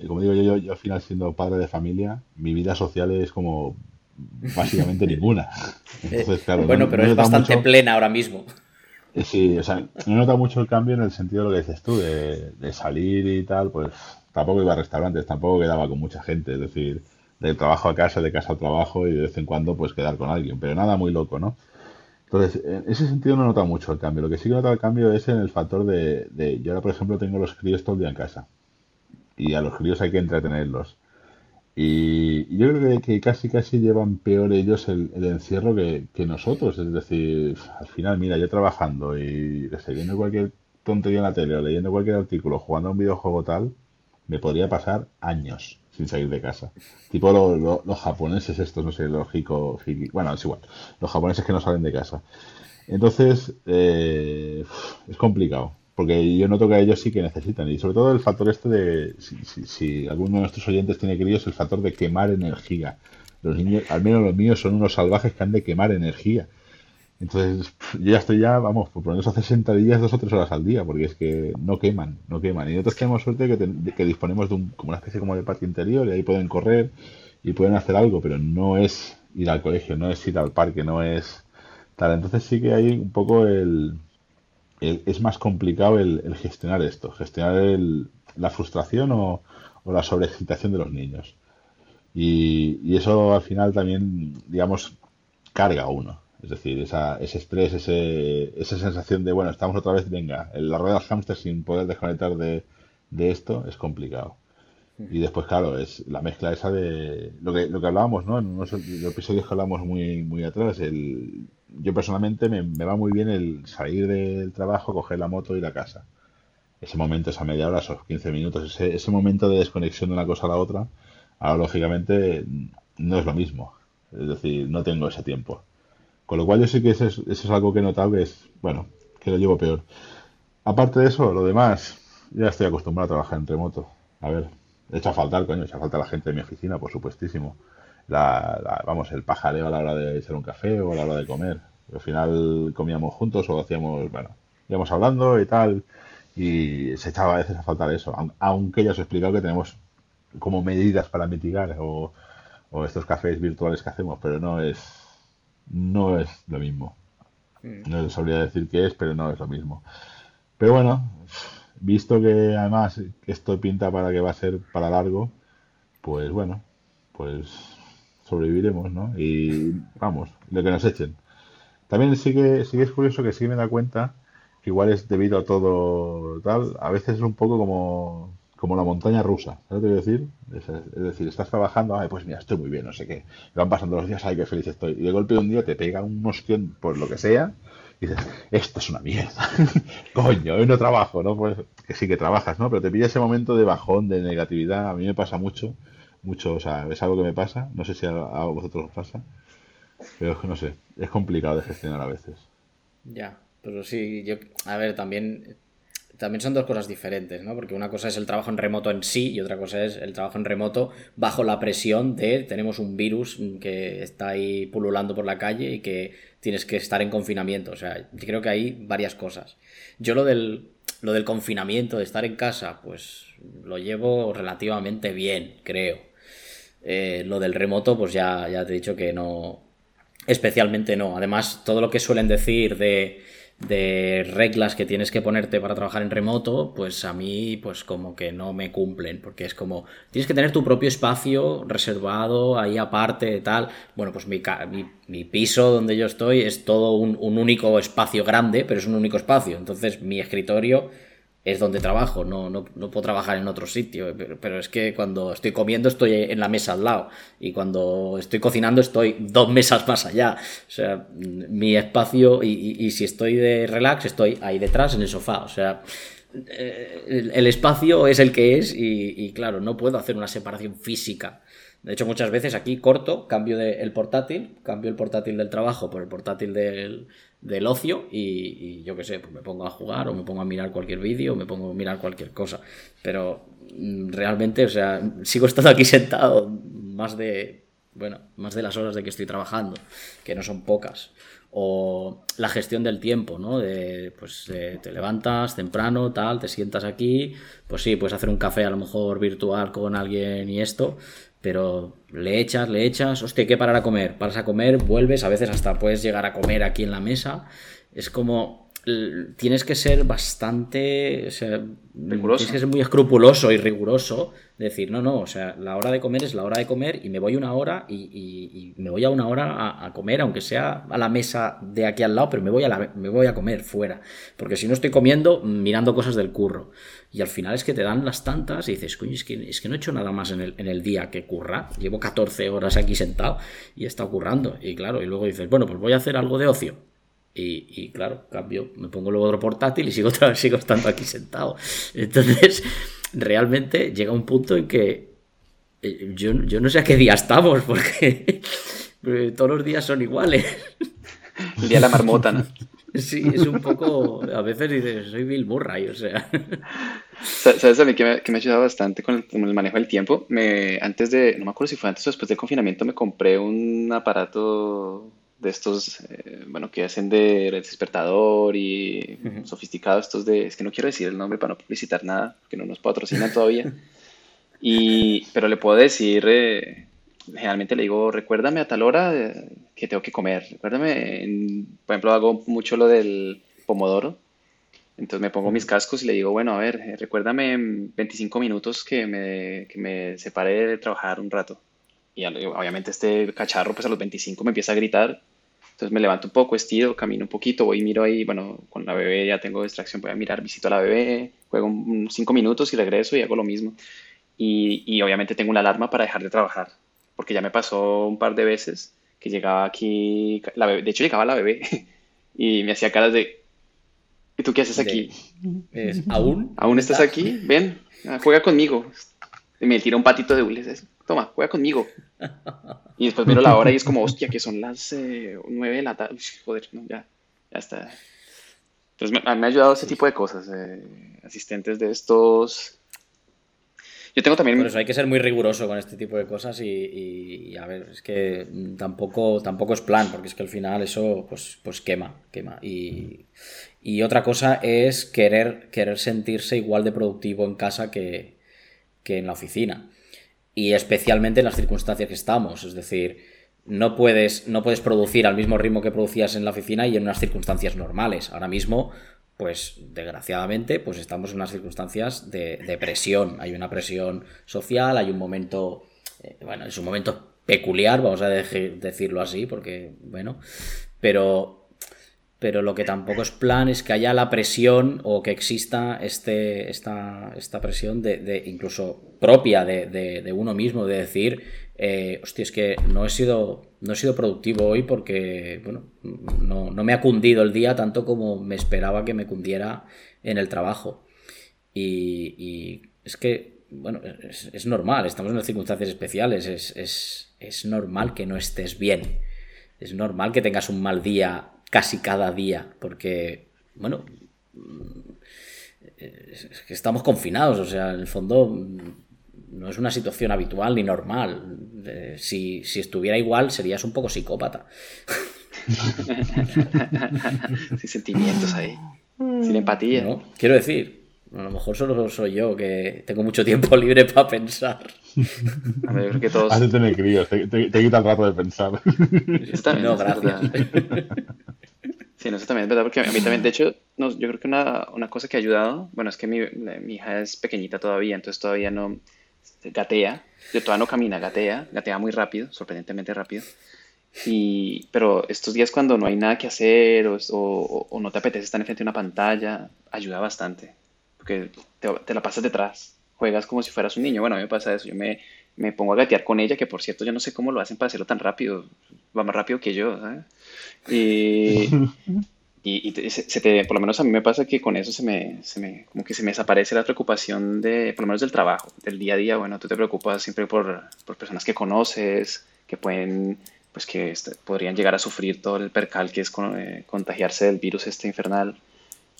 como digo yo, yo, al final siendo padre de familia, mi vida social es como básicamente ninguna. Entonces, claro, bueno, pero es bastante plena ahora mismo. Eh, sí, o sea, no he notado mucho el cambio en el sentido de lo que dices tú, de, de salir y tal, pues tampoco iba a restaurantes, tampoco quedaba con mucha gente, es decir, de trabajo a casa, de casa al trabajo y de vez en cuando pues quedar con alguien, pero nada muy loco, ¿no? Entonces, en ese sentido no he notado mucho el cambio. Lo que sí que he notado el cambio es en el factor de, de yo ahora, por ejemplo, tengo los críos todo el día en casa y a los críos hay que entretenerlos. Y yo creo que, casi casi llevan peor ellos el, encierro que, nosotros. Es decir, al final, mira, yo trabajando y viendo cualquier tontería en la tele o leyendo cualquier artículo, jugando a un videojuego tal, me podría pasar años sin salir de casa. Tipo los japoneses estos, no sé, lógico, bueno, es igual, los japoneses que no salen de casa. Entonces, eh, es complicado, porque yo noto que ellos sí que necesitan, y sobre todo el factor este de, si, alguno de nuestros oyentes tiene queridos, el factor de quemar energía. Los niños, al menos los míos, son unos salvajes que han de quemar energía. Entonces, yo ya estoy ya, vamos, por lo menos a 60 días, dos o tres horas al día, porque es que no queman, no queman. Y nosotros tenemos suerte que, que disponemos de un, como una especie como de parque interior y ahí pueden correr y pueden hacer algo, pero no es ir al colegio, no es ir al parque, no es tal. Entonces sí que hay un poco el, es más complicado el, gestionar esto, gestionar el, la frustración o, o la sobreexcitación de los niños. Y, y eso al final también, digamos, carga a uno. Es decir, esa, ese estrés, ese, esa sensación de, bueno, estamos otra vez, venga, en la rueda del hámster sin poder desconectar de, de esto es complicado. Y después, claro, es la mezcla esa de lo que, lo que hablábamos, ¿no? En unos episodios que hablamos muy, muy atrás. El, yo personalmente me, me, va muy bien el salir del trabajo, coger la moto y ir a casa. Ese momento, esa media hora, esos 15 minutos, ese, ese momento de desconexión de una cosa a la otra, ahora lógicamente no es lo mismo. Es decir, no tengo ese tiempo. Con lo cual yo sé que eso es, algo que he notado que es, bueno, que lo llevo peor. Aparte de eso, lo demás, ya estoy acostumbrado a trabajar en remoto. A ver, echa a faltar, coño, echa a falta la gente de mi oficina, por supuestísimo. La, vamos, el pajareo a la hora de echar un café o a la hora de comer. Al final comíamos juntos o hacíamos, bueno, íbamos hablando y tal. Y se echaba a veces a faltar eso. Aunque ya os he explicado que tenemos como medidas para mitigar o, o estos cafés virtuales que hacemos, pero no es no es lo mismo. Mm. No sabría decir qué es, pero no es lo mismo. Pero bueno, visto que además esto pinta para que va a ser para largo, pues bueno, pues sobreviviremos, ¿no? Y vamos, lo que nos echen. También sí que, sí que es curioso que sí me da cuenta que igual es debido a todo tal, a veces es un poco como como la montaña rusa, ¿sabes lo que decir? Es, decir, estás trabajando, ay, pues mira, estoy muy bien, no sé qué. Y van pasando los días, ay, qué feliz estoy. Y de golpe un día te pega un ostión por lo que sea, y dices, esto es una mierda. Coño, hoy no trabajo, ¿no? Pues que sí que trabajas, ¿no? Pero te pilla ese momento de bajón, de negatividad. A mí me pasa mucho, mucho, o sea, es algo que me pasa. No sé si a, vosotros os pasa. Pero es que no sé, es complicado de gestionar a veces. Ya, pero sí, yo, a ver, también también son dos cosas diferentes, ¿no? Porque una cosa es el trabajo en remoto en sí y otra cosa es el trabajo en remoto bajo la presión de tenemos un virus que está ahí pululando por la calle y que tienes que estar en confinamiento. O sea, yo creo que hay varias cosas. Yo lo del, lo del confinamiento, de estar en casa, pues lo llevo relativamente bien, creo. Eh, lo del remoto, pues ya, ya te he dicho que no. Especialmente no. Además, todo lo que suelen decir de de reglas que tienes que ponerte para trabajar en remoto, pues a mí pues como que no me cumplen, porque es como tienes que tener tu propio espacio reservado ahí aparte, tal. Bueno, pues mi, mi, piso donde yo estoy es todo un, un único espacio grande, pero es un único espacio. Entonces mi escritorio es donde trabajo, no, no, no, puedo trabajar en otro sitio, pero, es que cuando estoy comiendo estoy en la mesa al lado y cuando estoy cocinando estoy dos mesas más allá. O sea, mi espacio y, si estoy de relax estoy ahí detrás en el sofá. O sea, eh, el, espacio es el que es y, claro, no puedo hacer una separación física. De hecho, muchas veces aquí corto, cambio el portátil, cambio el portátil del trabajo por el portátil del, del ocio y, yo qué sé, pues me pongo a jugar o me pongo a mirar cualquier vídeo o me pongo a mirar cualquier cosa. Pero mm, realmente, o sea, sigo estando aquí sentado más de, bueno, más de las horas de que estoy trabajando, que no son pocas. O la gestión del tiempo, ¿no? De, pues te levantas temprano, tal, te sientas aquí, pues sí, puedes hacer un café a lo mejor virtual con alguien y esto, pero le echas, le echas, hostia, ¿qué parar a comer? Paras a comer, vuelves, a veces hasta puedes llegar a comer aquí en la mesa. Es como, tienes que ser bastante, o sea, tienes que ser muy escrupuloso y riguroso decir, no, no, o sea, la hora de comer es la hora de comer y me voy una hora y, me voy a una hora a, comer, aunque sea a la mesa de aquí al lado, pero me voy a, me voy a comer fuera, porque si no estoy comiendo mirando cosas del curro. Y al final es que te dan las tantas y dices, coño, es que, es que no he hecho nada más en el, en el día que curra, llevo 14 horas aquí sentado y he estado currando. Y claro, y luego dices, bueno, pues voy a hacer algo de ocio. Y, y, claro, cambio, me pongo luego otro portátil y sigo, sigo estando aquí sentado. Entonces, realmente llega un punto en que eh, yo, no sé a qué día estamos, porque todos los días son iguales. El día de la marmota, ¿no? Sí, es un poco. A veces dices, soy Bill Murray, o sea. ¿Sabes a mí que me, que me ha ayudado bastante con el, manejo del tiempo? Me, antes de. No me acuerdo si fue antes o después del confinamiento, me compré un aparato de estos, eh, bueno, que hacen de despertador y sofisticado, estos de, es que no quiero decir el nombre para no publicitar nada, que no nos patrocina todavía, y, pero le puedo decir, eh, generalmente le digo, recuérdame a tal hora eh, que tengo que comer, recuérdame, por ejemplo, hago mucho lo del pomodoro, entonces me pongo mis cascos y le digo, bueno, a ver, recuérdame en 25 minutos que me, que me separe de trabajar un rato. Y obviamente este cacharro pues a los 25 me empieza a gritar. Entonces me levanto un poco, estiro, camino un poquito, voy y miro ahí, bueno, con la bebé ya tengo distracción, voy a mirar, visito a la bebé, juego cinco minutos y regreso y hago lo mismo. Y, y, obviamente tengo una alarma para dejar de trabajar, porque ya me pasó un par de veces que llegaba aquí, la bebé, de hecho llegaba la bebé y me hacía caras de, ¿y tú qué haces aquí? ¿Aún? ¿Aún estás aquí? Ven, juega conmigo. Y me tira un patito de hules toma, juega conmigo. Y después miro la hora y es como, hostia, que son las eh, nueve de la tarde. Joder, no, ya, ya está. Entonces me, me ha ayudado ese tipo de cosas, eh, asistentes de estos. Yo tengo también. Por eso hay que ser muy riguroso con este tipo de cosas y, y, a ver, es que tampoco, tampoco es plan, porque es que al final eso pues, pues quema, quema. Y, y otra cosa es querer, querer sentirse igual de productivo en casa que, que en la oficina y especialmente en las circunstancias que estamos. Es decir, no puedes, no puedes producir al mismo ritmo que producías en la oficina y en unas circunstancias normales. Ahora mismo, pues desgraciadamente, pues estamos en unas circunstancias de, presión. Hay una presión social, hay un momento, eh, bueno, es un momento peculiar, vamos a decirlo así, porque, bueno, pero pero lo que tampoco es plan es que haya la presión o que exista este, esta, esta presión de, incluso propia de, uno mismo, de decir, eh, hostia, es que no he sido, no he sido productivo hoy porque, bueno, no, me ha cundido el día tanto como me esperaba que me cundiera en el trabajo. Y, es que, bueno, es, normal, estamos en circunstancias especiales, es, es, es normal que no estés bien. Es normal que tengas un mal día casi cada día, porque, bueno, que estamos confinados, o sea, en el fondo no es una situación habitual ni normal. si, estuviera igual, serías un poco psicópata. Sin sentimientos ahí, sin empatía. ¿No? Quiero decir, a lo mejor solo soy yo que tengo mucho tiempo libre para pensar. A ver, creo que todos. Has de tener críos, te, quita el rato de pensar. no, gracias. Sí, no, eso también es verdad, porque a mí también, de hecho, no, yo creo que una, una, cosa que ha ayudado, bueno, es que mi, mi, hija es pequeñita todavía, entonces todavía no gatea, yo todavía no camina, gatea, gatea muy rápido, sorprendentemente rápido. Y, pero estos días cuando no hay nada que hacer o, o, no te apetece estar enfrente de una pantalla, ayuda bastante, porque te, te, la pasas detrás, juegas como si fueras un niño. Bueno, a mí me pasa eso, yo me, me pongo a gatear con ella, que por cierto yo no sé cómo lo hacen para hacerlo tan rápido, va más rápido que yo, ¿sabes? Y, y, se, te, por lo menos a mí me pasa que con eso se me, se me, como que se me desaparece la preocupación de, por lo menos del trabajo, del día a día. Bueno, tú te preocupas siempre por, por personas que conoces, que pueden, pues que este, podrían llegar a sufrir todo el percal que es eh, contagiarse del virus este infernal.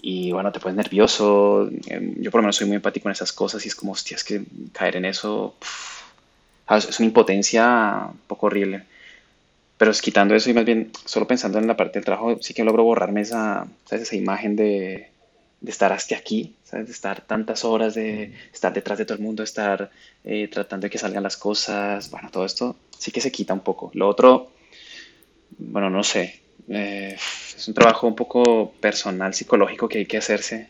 Y bueno, te pones nervioso. Em, yo por lo menos soy muy empático en esas cosas y es como, hostia, es que caer en eso es una impotencia un poco horrible. Pero es quitando eso y más bien solo pensando en la parte del trabajo, sí que logro borrarme esa, esa imagen de, de estar hasta aquí, ¿sabes? de estar tantas horas, de estar detrás de todo el mundo, estar eh, tratando de que salgan las cosas. Bueno, todo esto sí que se quita un poco. Lo otro, bueno, no sé. Eh, es un trabajo un poco personal, psicológico que hay que hacerse.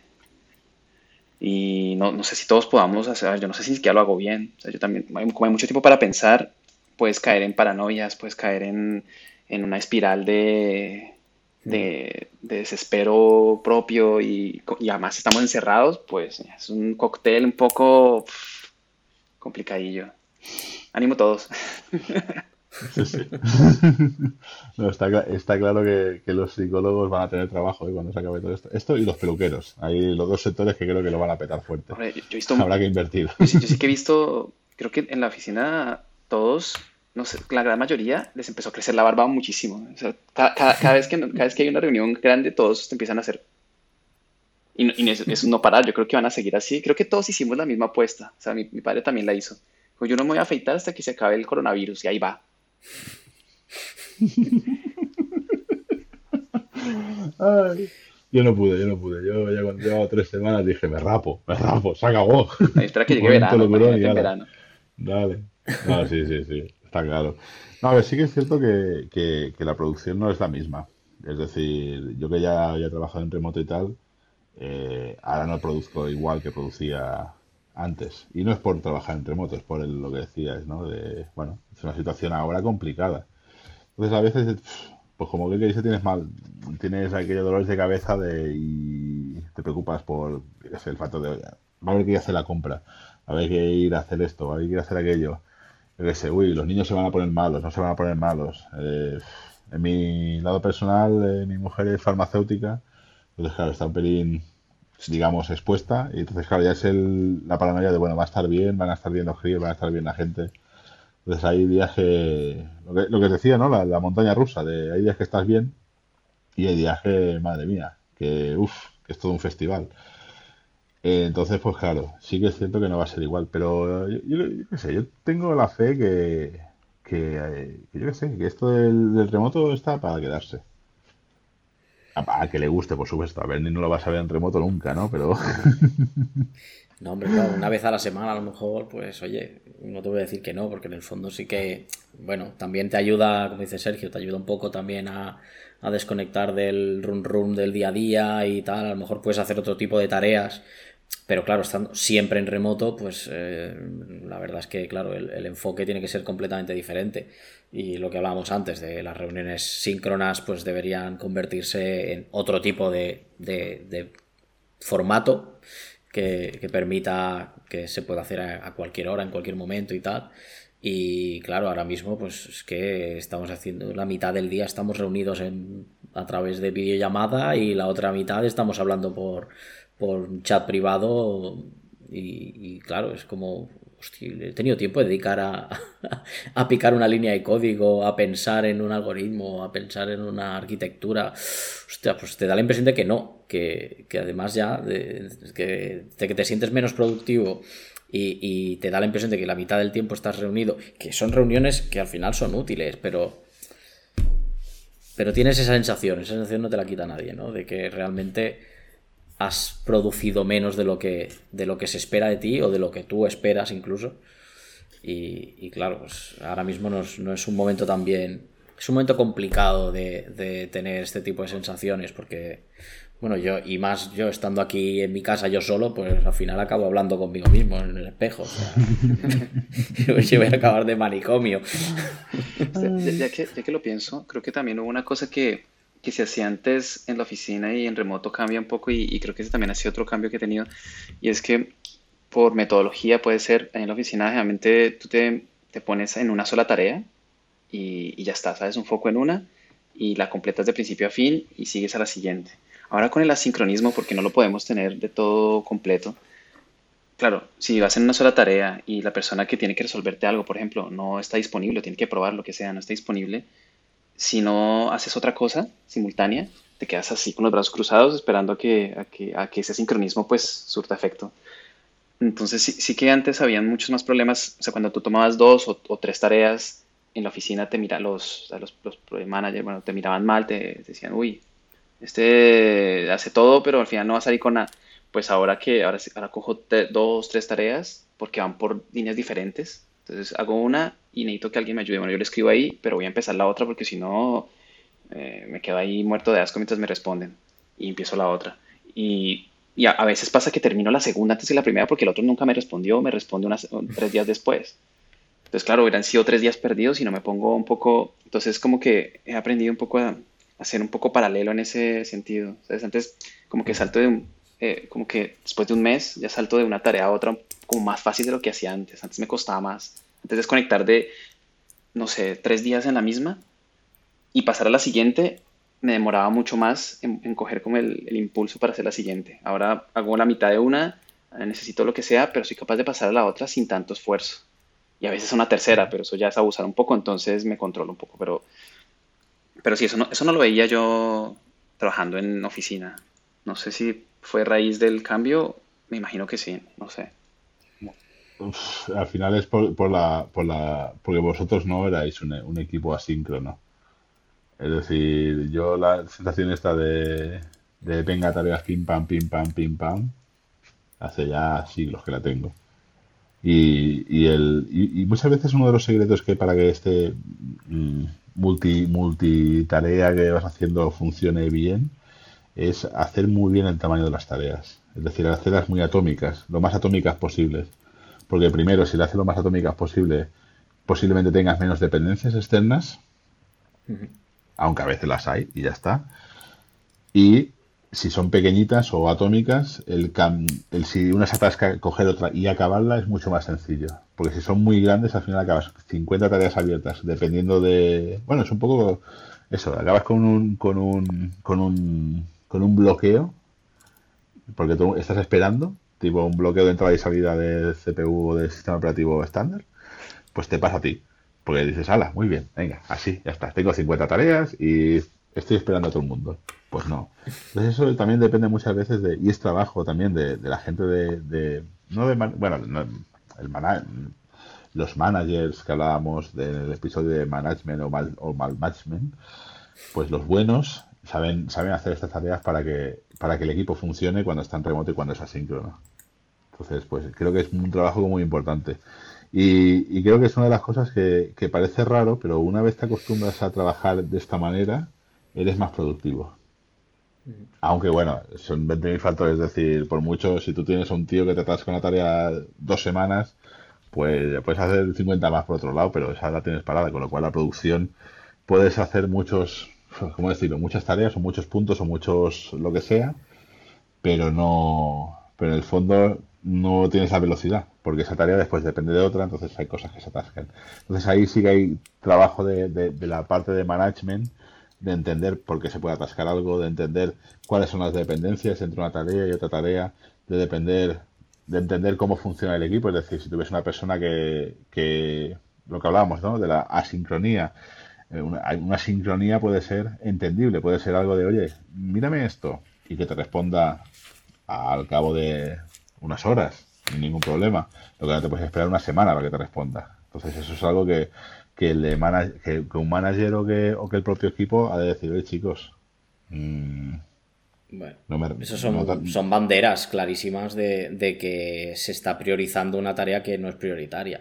Y no, no sé si todos podamos hacer, yo no sé si siquiera lo hago bien. O sea, yo también, como hay mucho tiempo para pensar, puedes caer en paranoias, puedes caer en, una espiral de, de, desespero propio y, además estamos encerrados, pues es un cóctel un poco complicadillo. Ánimo todos. está, claro que, los psicólogos van a tener trabajo ¿eh? cuando se acabe todo esto. Esto y los peluqueros. Hay los dos sectores que creo que lo van a petar fuerte. Habrá que invertir. yo sí que he visto, creo que en la oficina todos, no sé, la gran mayoría les empezó a crecer la barba muchísimo. cada, vez que, cada vez que hay una reunión grande, todos empiezan a hacer. Y, y eso, no parar, yo creo que van a seguir así. Creo que todos hicimos la misma apuesta. O sea, mi, padre también la hizo. Yo no me voy a afeitar hasta que se acabe el coronavirus y ahí va. yo no pude, yo no pude. Yo ya cuando llevaba tres semanas dije, me rapo, me rapo, se acabó. espera que llegue verano, verano. Dale. No, sí, sí, sí, está claro. No, a ver, sí que es cierto que, que, la producción no es la misma. Es decir, yo que ya había trabajado en remoto y tal, eh, ahora no produzco igual que producía antes. Y no es por trabajar en remoto, es por lo que decías, ¿no? De, bueno, es una situación ahora complicada. Entonces a veces, pues como que dice, tienes mal, tienes aquellos dolores de cabeza de, y te preocupas por el factor de, va a haber que ir a hacer la compra, a ver que ir a hacer esto, a ver que ir a hacer aquello yo sé, uy, los niños se van a poner malos, no se van a poner malos. Eh, en mi lado personal, eh, mi mujer es farmacéutica, entonces, claro, está un pelín, digamos, expuesta, y entonces, claro, ya es el, la paranoia de, bueno, va a estar bien, van a estar bien los críos, van a estar bien la gente. Entonces, hay días que, lo que, lo que decía, ¿no? La, montaña rusa, de hay días que estás bien y hay días que, madre mía, que, uff, que es todo un festival. Eh, entonces, pues claro, sí que es cierto que no va a ser igual, pero yo, qué sé, yo tengo la fe que, que, eh, yo qué sé, que esto del, remoto está para quedarse. A, que le guste, por supuesto. A ver, ni no lo vas a ver en remoto nunca, ¿no? Pero... No, hombre, claro, una vez a la semana a lo mejor, pues oye, no te voy a decir que no, porque en el fondo sí que, bueno, también te ayuda, como dice Sergio, te ayuda un poco también a, a desconectar del run run del día a día y tal. A lo mejor puedes hacer otro tipo de tareas pero claro, estando siempre en remoto, pues eh, la verdad es que, claro, el, enfoque tiene que ser completamente diferente. Y lo que hablábamos antes de las reuniones síncronas, pues deberían convertirse en otro tipo de, formato que, permita que se pueda hacer a, cualquier hora, en cualquier momento y tal. Y claro, ahora mismo, pues es que estamos haciendo la mitad del día, estamos reunidos en, a través de videollamada y la otra mitad estamos hablando por por un chat privado y, claro, es como, he tenido tiempo de dedicar a, a, picar una línea de código, a pensar en un algoritmo, a pensar en una arquitectura. Hostia, pues te da la impresión de que no, que, que además ya de, que, de que te sientes menos productivo y, y, te da la impresión de que la mitad del tiempo estás reunido, que son reuniones que al final son útiles, pero... Pero tienes esa sensación, esa sensación no te la quita nadie, ¿no? De que realmente has producido menos de lo que, de lo que se espera de ti o de lo que tú esperas incluso. Y, claro, pues ahora mismo no es, no es, un momento también... Es un momento complicado de, de, tener este tipo de sensaciones porque, bueno, yo, y más yo estando aquí en mi casa yo solo, pues al final acabo hablando conmigo mismo en el espejo. O sea, yo voy a acabar de manicomio. Ya, que, ya que lo pienso, creo que también hubo una cosa que, que se hacía antes en la oficina y en remoto cambia un poco y, creo que ese también ha sido otro cambio que he tenido y es que por metodología puede ser en la oficina generalmente tú te, te pones en una sola tarea y, y, ya está, sabes, un foco en una y la completas de principio a fin y sigues a la siguiente. Ahora con el asincronismo, porque no lo podemos tener de todo completo, claro, si vas en una sola tarea y la persona que tiene que resolverte algo, por ejemplo, no está disponible, tiene que probar lo que sea, no está disponible, si no haces otra cosa simultánea, te quedas así con los brazos cruzados esperando a que, que, a que ese sincronismo pues surta efecto. Entonces sí, sí, que antes habían muchos más problemas, o sea, cuando tú tomabas dos o, tres tareas en la oficina, te mira los, los, los managers, bueno, te miraban mal, te, decían, uy, este hace todo, pero al final no va a salir con nada. Pues ahora que, ahora, ahora cojo dos, tres tareas, porque van por líneas diferentes, entonces hago una y necesito que alguien me ayude. Bueno, yo le escribo ahí, pero voy a empezar la otra porque si no eh, me quedo ahí muerto de asco mientras me responden. Y empiezo la otra. Y, y a, veces pasa que termino la segunda antes de la primera porque el otro nunca me respondió, me responde unas, tres días después. Entonces, claro, hubieran sido tres días perdidos y no me pongo un poco... Entonces, como que he aprendido un poco a, ser un poco paralelo en ese sentido. ¿Sabes? Antes, como que salto de un... Eh, como que después de un mes ya salto de una tarea a otra como más fácil de lo que hacía antes. Antes me costaba más. Antes desconectar de, no sé, tres días en la misma y pasar a la siguiente, me demoraba mucho más en, en coger como el, el, impulso para hacer la siguiente. Ahora hago la mitad de una, necesito lo que sea, pero soy capaz de pasar a la otra sin tanto esfuerzo. Y a veces una tercera, pero eso ya es abusar un poco, entonces me controlo un poco. Pero, pero sí, eso no, eso no lo veía yo trabajando en oficina. No sé si fue raíz del cambio, me imagino que sí, no sé. Al final es por, por, la, por la porque vosotros no erais un, un, equipo asíncrono. Es decir, yo la sensación esta de, de venga tareas pim pam, pim pam, pim pam, hace ya siglos que la tengo. Y, y, el, y, y muchas veces uno de los secretos que para que este mm, multi, multitarea que vas haciendo funcione bien es hacer muy bien el tamaño de las tareas. Es decir, hacerlas muy atómicas, lo más atómicas posibles porque primero, si le haces lo más atómicas posible, posiblemente tengas menos dependencias externas, uh -huh. aunque a veces las hay y ya está. Y si son pequeñitas o atómicas, el, el si una se atasca, coger otra y acabarla es mucho más sencillo. Porque si son muy grandes, al final acabas 50 tareas abiertas, dependiendo de... Bueno, es un poco eso, acabas con un, con un, con un, con un bloqueo, porque tú estás esperando tipo un bloqueo de entrada y salida del CPU o del sistema operativo estándar, pues te pasa a ti. Porque dices, ala, muy bien, venga, así, ya está. Tengo 50 tareas y estoy esperando a todo el mundo. Pues no. Entonces eso también depende muchas veces de, y es trabajo también de, la gente de, no de, bueno, no, los managers que hablábamos del episodio de management o mal, o mal management, pues los buenos saben, saben hacer estas tareas para que, para que el equipo funcione cuando está en remoto y cuando es asíncrono. Entonces, pues creo que es un trabajo muy importante. Y, creo que es una de las cosas que, que, parece raro, pero una vez te acostumbras a trabajar de esta manera, eres más productivo. Aunque bueno, son 20.000 factores, es decir, por mucho, si tú tienes a un tío que te atasca una tarea dos semanas, pues puedes hacer 50 más por otro lado, pero esa la tienes parada, con lo cual la producción puedes hacer muchos, ¿cómo decirlo? Muchas tareas o muchos puntos o muchos lo que sea, pero no, pero en el fondo no tienes la velocidad, porque esa tarea después depende de otra, entonces hay cosas que se atascan. Entonces ahí sí que hay trabajo de, de, de la parte de management, de entender por qué se puede atascar algo, de entender cuáles son las dependencias entre una tarea y otra tarea, de depender entender cómo funciona el equipo. Es decir, si tuviese una persona que, que lo que hablábamos, ¿no? De la asincronía. Eh, una, una sincronía puede ser entendible, puede ser algo de, oye, mírame esto, y que te responda al cabo de unas horas, sin ningún problema. Lo que no te puedes esperar una semana para que te responda. Entonces, eso es algo que, que, el que, un manager o que, o que el propio equipo ha de decir, oye, chicos, mmm, bueno, eso son, son, banderas clarísimas de, de, que se está priorizando una tarea que no es prioritaria.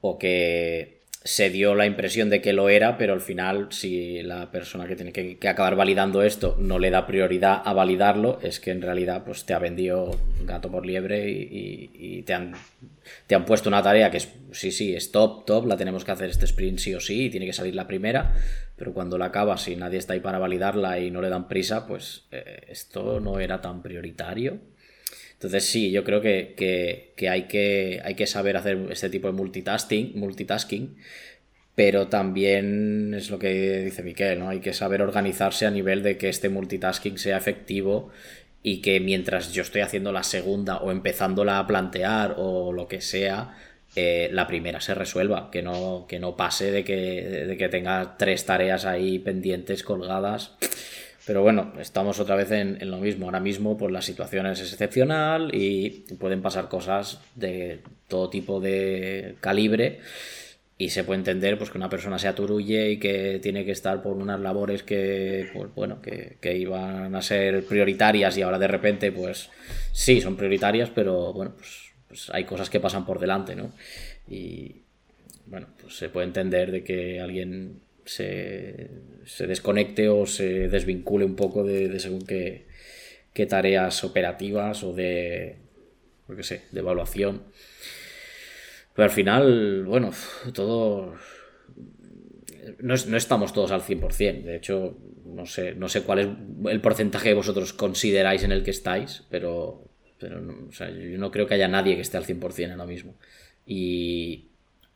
O que se dio la impresión de que lo era, pero al final, si la persona que tiene que, acabar validando esto no le da prioridad a validarlo, es que en realidad pues, te ha vendido gato por liebre y, te, han, te han puesto una tarea que es, sí, sí, es top, top, la tenemos que hacer este sprint sí o sí, y tiene que salir la primera, pero cuando la acabas y nadie está ahí para validarla y no le dan prisa, pues eh, esto no era tan prioritario. Entonces sí, yo creo que, hay que hay que saber hacer este tipo de multitasking, multitasking, pero también es lo que dice Miquel, ¿no? Hay que saber organizarse a nivel de que este multitasking sea efectivo y que mientras yo estoy haciendo la segunda o empezándola a plantear o lo que sea, eh, la primera se resuelva, que no, que no pase de que, de que tenga tres tareas ahí pendientes, colgadas pero bueno, estamos otra vez en, lo mismo. Ahora mismo, pues la situación es excepcional y pueden pasar cosas de todo tipo de calibre. Y se puede entender pues, que una persona se aturulle y que tiene que estar por unas labores que, pues, bueno, que, iban a ser prioritarias y ahora de repente, pues sí, son prioritarias, pero bueno, pues, pues hay cosas que pasan por delante, ¿no? Y bueno, pues se puede entender de que alguien se, desconecte o se desvincule un poco de, según qué, tareas operativas o de, sé, de evaluación. Pero al final, bueno, todo... No, estamos todos al 100%. De hecho, no sé, no sé cuál es el porcentaje que vosotros consideráis en el que estáis, pero, pero yo no creo que haya nadie que esté al 100% ahora mismo. Y,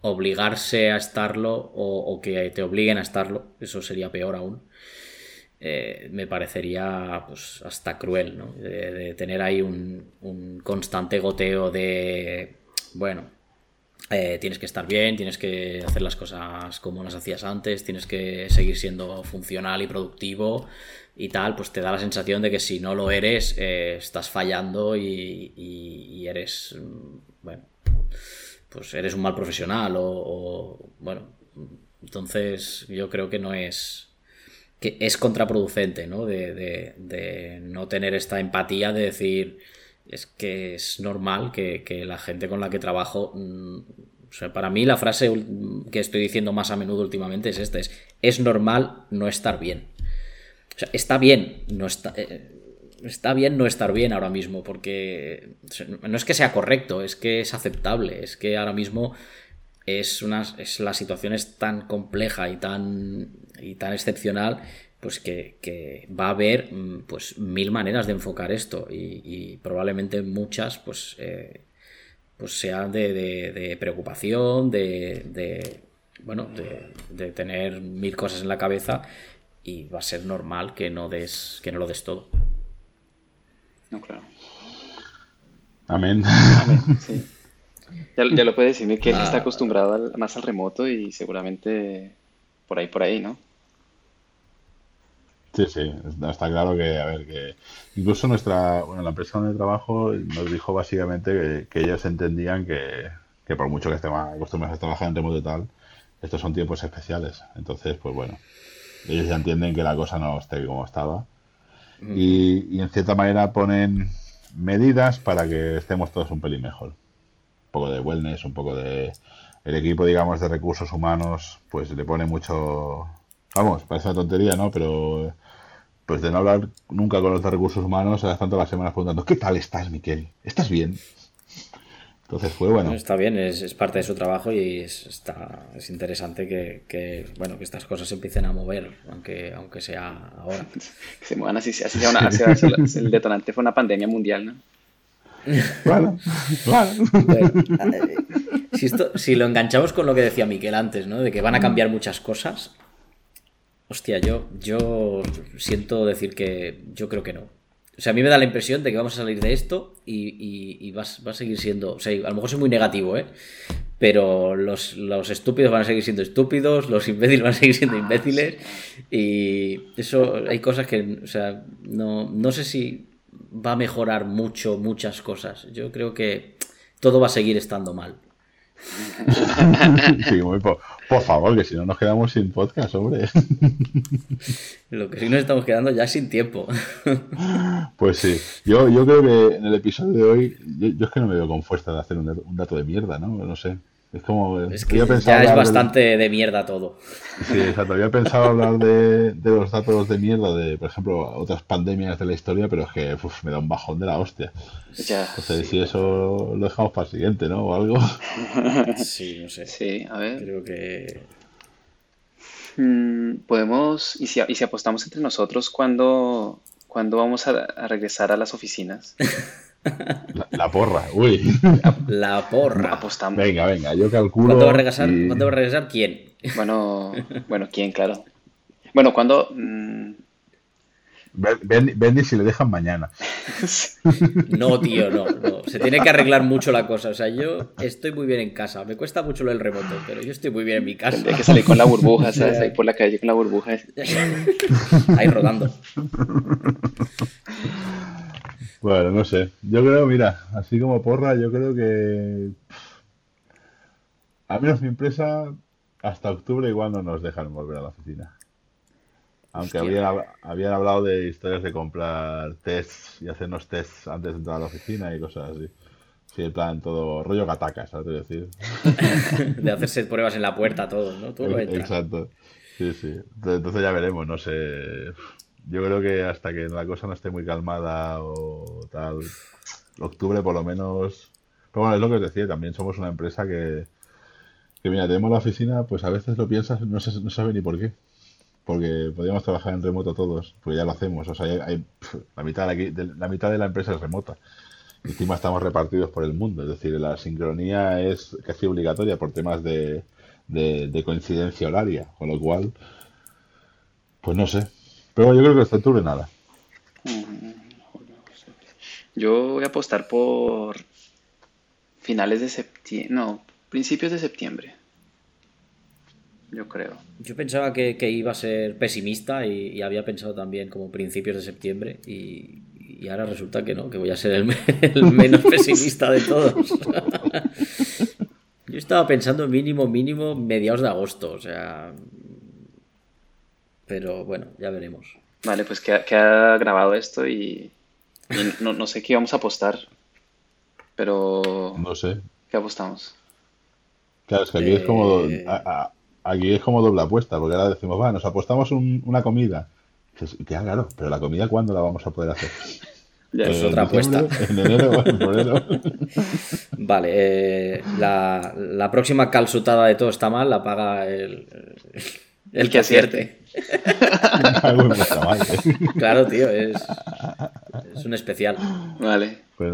obligarse a estarlo o, que te obliguen a estarlo, eso sería peor aún. Eh, me parecería pues hasta cruel, ¿no? Tener ahí un, constante goteo de, bueno, eh, tienes que estar bien, tienes que hacer las cosas como las hacías antes, tienes que seguir siendo funcional y productivo y tal, pues te da la sensación de que si no lo eres, eh, estás fallando y, y eres, mm, bueno, pues eres un mal profesional o, bueno, entonces yo creo que no es que es contraproducente, ¿no? De, no tener esta empatía de decir es que es normal que, la gente con la que trabajo mm, o sea, para mí la frase que estoy diciendo más a menudo últimamente es esta, es es normal no estar bien. O sea, está bien no está, eh, está bien no estar bien ahora mismo, porque no es que sea correcto, es que es aceptable, es que ahora mismo es, una, es la situación es tan compleja y tan, y tan excepcional pues que, va a haber mm, pues mil maneras de enfocar esto y, probablemente muchas pues, eh, pues sean de, preocupación, de, bueno, de, tener mil cosas en la cabeza y va a ser normal que no des que no lo des todo. No, claro. Amén. Ya, lo puede decir que él está ah. acostumbrado más al remoto y seguramente por ahí, por ahí, ¿no? Sí, sí, está claro que, a ver, que incluso nuestra, bueno, la persona de trabajo nos dijo básicamente que, ellos entendían que, que, por mucho que estemos acostumbrados a trabajar en remoto y tal, estos son tiempos especiales. Entonces, pues bueno, ellos ya entienden que la cosa no esté como estaba y, en cierta manera ponen medidas para que estemos todos un pelín mejor. Un poco de wellness, un poco de... El equipo, digamos, de recursos humanos, pues le pone mucho... Vamos, parece una tontería, ¿no? Pero pues de no hablar nunca con los de recursos humanos, a las tantas las semanas preguntando, ¿qué tal estás, Miquel? ¿Estás bien? Entonces fue bueno. Está bien, es, parte de su trabajo y es, está, es interesante que, bueno, que estas cosas se empiecen a mover, aunque, aunque sea ahora. que se muevan así, así sea una, el detonante fue una pandemia mundial, ¿no? Bueno, si, esto, si lo enganchamos con lo que decía Miquel antes, ¿no? De que van a cambiar muchas cosas. Hostia, yo, yo siento decir que yo creo que no. O sea, a mí me da la impresión de que vamos a salir de esto y, va, a seguir siendo. O sea, a lo mejor soy muy negativo, ¿eh? Pero los, estúpidos van a seguir siendo estúpidos, los imbéciles van a seguir siendo imbéciles. Y eso, hay cosas que, o sea, no, no sé si va a mejorar mucho, muchas cosas. Yo creo que todo va a seguir estando mal. sí, muy por favor, que si no nos quedamos sin podcast, hombre. Lo que sí nos estamos quedando ya sin tiempo. Pues sí, yo, yo creo que en el episodio de hoy, yo, es que no me veo con fuerza de hacer un dato de mierda, ¿no? No sé. Es como. Es que ya es bastante de... mierda todo. Sí, exacto. Había pensado hablar de, los datos de mierda de, por ejemplo, otras pandemias de la historia, pero es que me da un bajón de la hostia. Ya. Entonces, si eso lo dejamos para el siguiente, ¿no? O algo. Sí, no sé. Sí, a ver. Creo que. Mm, podemos. ¿Y si, y si apostamos entre nosotros cuándo, cuando vamos a, a regresar a las oficinas? La, porra, uy. La porra. Apostamos. Venga, venga, yo calculo. ¿Cuándo va a regresar, va a regresar quién? Bueno, bueno, quién, claro. Bueno, cuando. Mmm... si le dejan mañana. No, tío, no, no. Se tiene que arreglar mucho la cosa. O sea, yo estoy muy bien en casa. Me cuesta mucho lo del remoto, pero yo estoy muy bien en mi casa. Hay que salir con la burbuja, ¿sabes? Ahí por la calle con la burbuja. Ahí rodando. Bueno, no sé. Yo creo, mira, así como porra, yo creo que. A menos mi empresa, hasta octubre igual no nos dejan volver a la oficina. Aunque habían, habían, hablado de historias de comprar tests y hacernos tests antes de entrar a la oficina y cosas así. Sí, en plan, todo rollo gataca, ¿sabes? decir. de hacerse pruebas en la puerta, todo, ¿no? Todo Exacto. Sí, sí. Entonces ya veremos, no sé yo creo que hasta que la cosa no esté muy calmada o tal, octubre por lo menos. Pero bueno, es lo que os decía, también somos una empresa que, que mira, tenemos la oficina, pues a veces lo piensas, no, se, no sabe ni por qué. Porque podríamos trabajar en remoto todos, pues ya lo hacemos. O sea, hay, la, mitad de la, mitad de la empresa es remota. Encima estamos repartidos por el mundo. Es decir, la sincronía es casi obligatoria por temas de, de coincidencia horaria. Con lo cual, pues no sé, pero yo creo que octubre nada. Yo voy a apostar por finales de septiembre, no, principios de septiembre. Yo creo. Yo pensaba que, iba a ser pesimista y, había pensado también como principios de septiembre y, ahora resulta que no, que voy a ser el, el menos pesimista de todos. Yo estaba pensando mínimo, mínimo mediados de agosto, o sea, pero bueno, ya veremos. Vale, pues queda, grabado esto y, no, sé qué vamos a apostar. Pero. No sé. ¿Qué apostamos? Claro, es que aquí es como. Eh. aquí es como doble apuesta, porque ahora decimos, va, nos apostamos una comida. Que, claro, pero la comida, ¿cuándo la vamos a poder hacer? Ya es otra apuesta. En enero o en febrero. Vale, eh, la, la, próxima calzutada de todo está mal la paga el, el que acierte. claro, tío, es, es un especial. Vale. Pues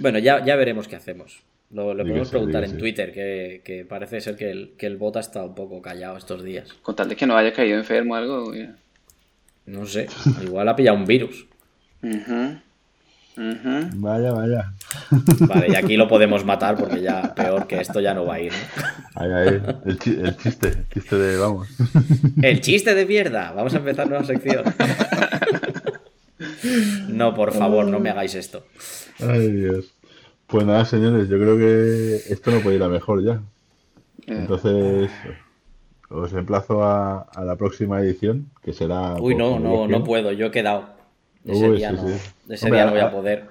bueno, ya, ya veremos qué hacemos. Lo, podemos preguntar en Twitter, que, parece ser que el, que el bot ha estado un poco callado estos días. Con tal de que no haya caído enfermo o algo. No sé, igual ha pillado un virus. Vaya, vaya. Vale, y aquí lo podemos matar porque ya peor que esto ya no va a ir. Ahí, ahí. El, chiste, el chiste de vamos. El chiste de mierda. Vamos a empezar nueva sección. No, por favor, no me hagáis esto. Ay, Dios. Pues nada, señores, yo creo que esto no puede ir a mejor ya. Eh. Entonces, os emplazo a, a la próxima edición, que será. Uy, no, no, no puedo, yo he quedado. Ese, día, no, ese día no voy a poder.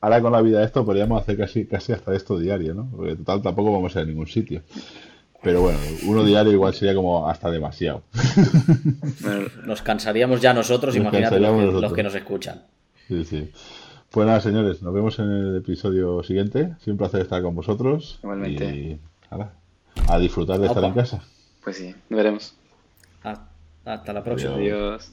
Ahora con la vida de esto podríamos hacer casi, casi hasta esto diario, ¿no? Porque total tampoco vamos a ir a ningún sitio. Pero bueno, uno diario igual sería como hasta demasiado. nos cansaríamos ya nosotros, imagínate los que, nos escuchan. Sí, sí. Pues nada, señores, nos vemos en el episodio siguiente. Siempre un placer estar con vosotros. Igualmente. Y a disfrutar de estar en casa. Pues sí, nos veremos. Hasta la próxima. Adiós.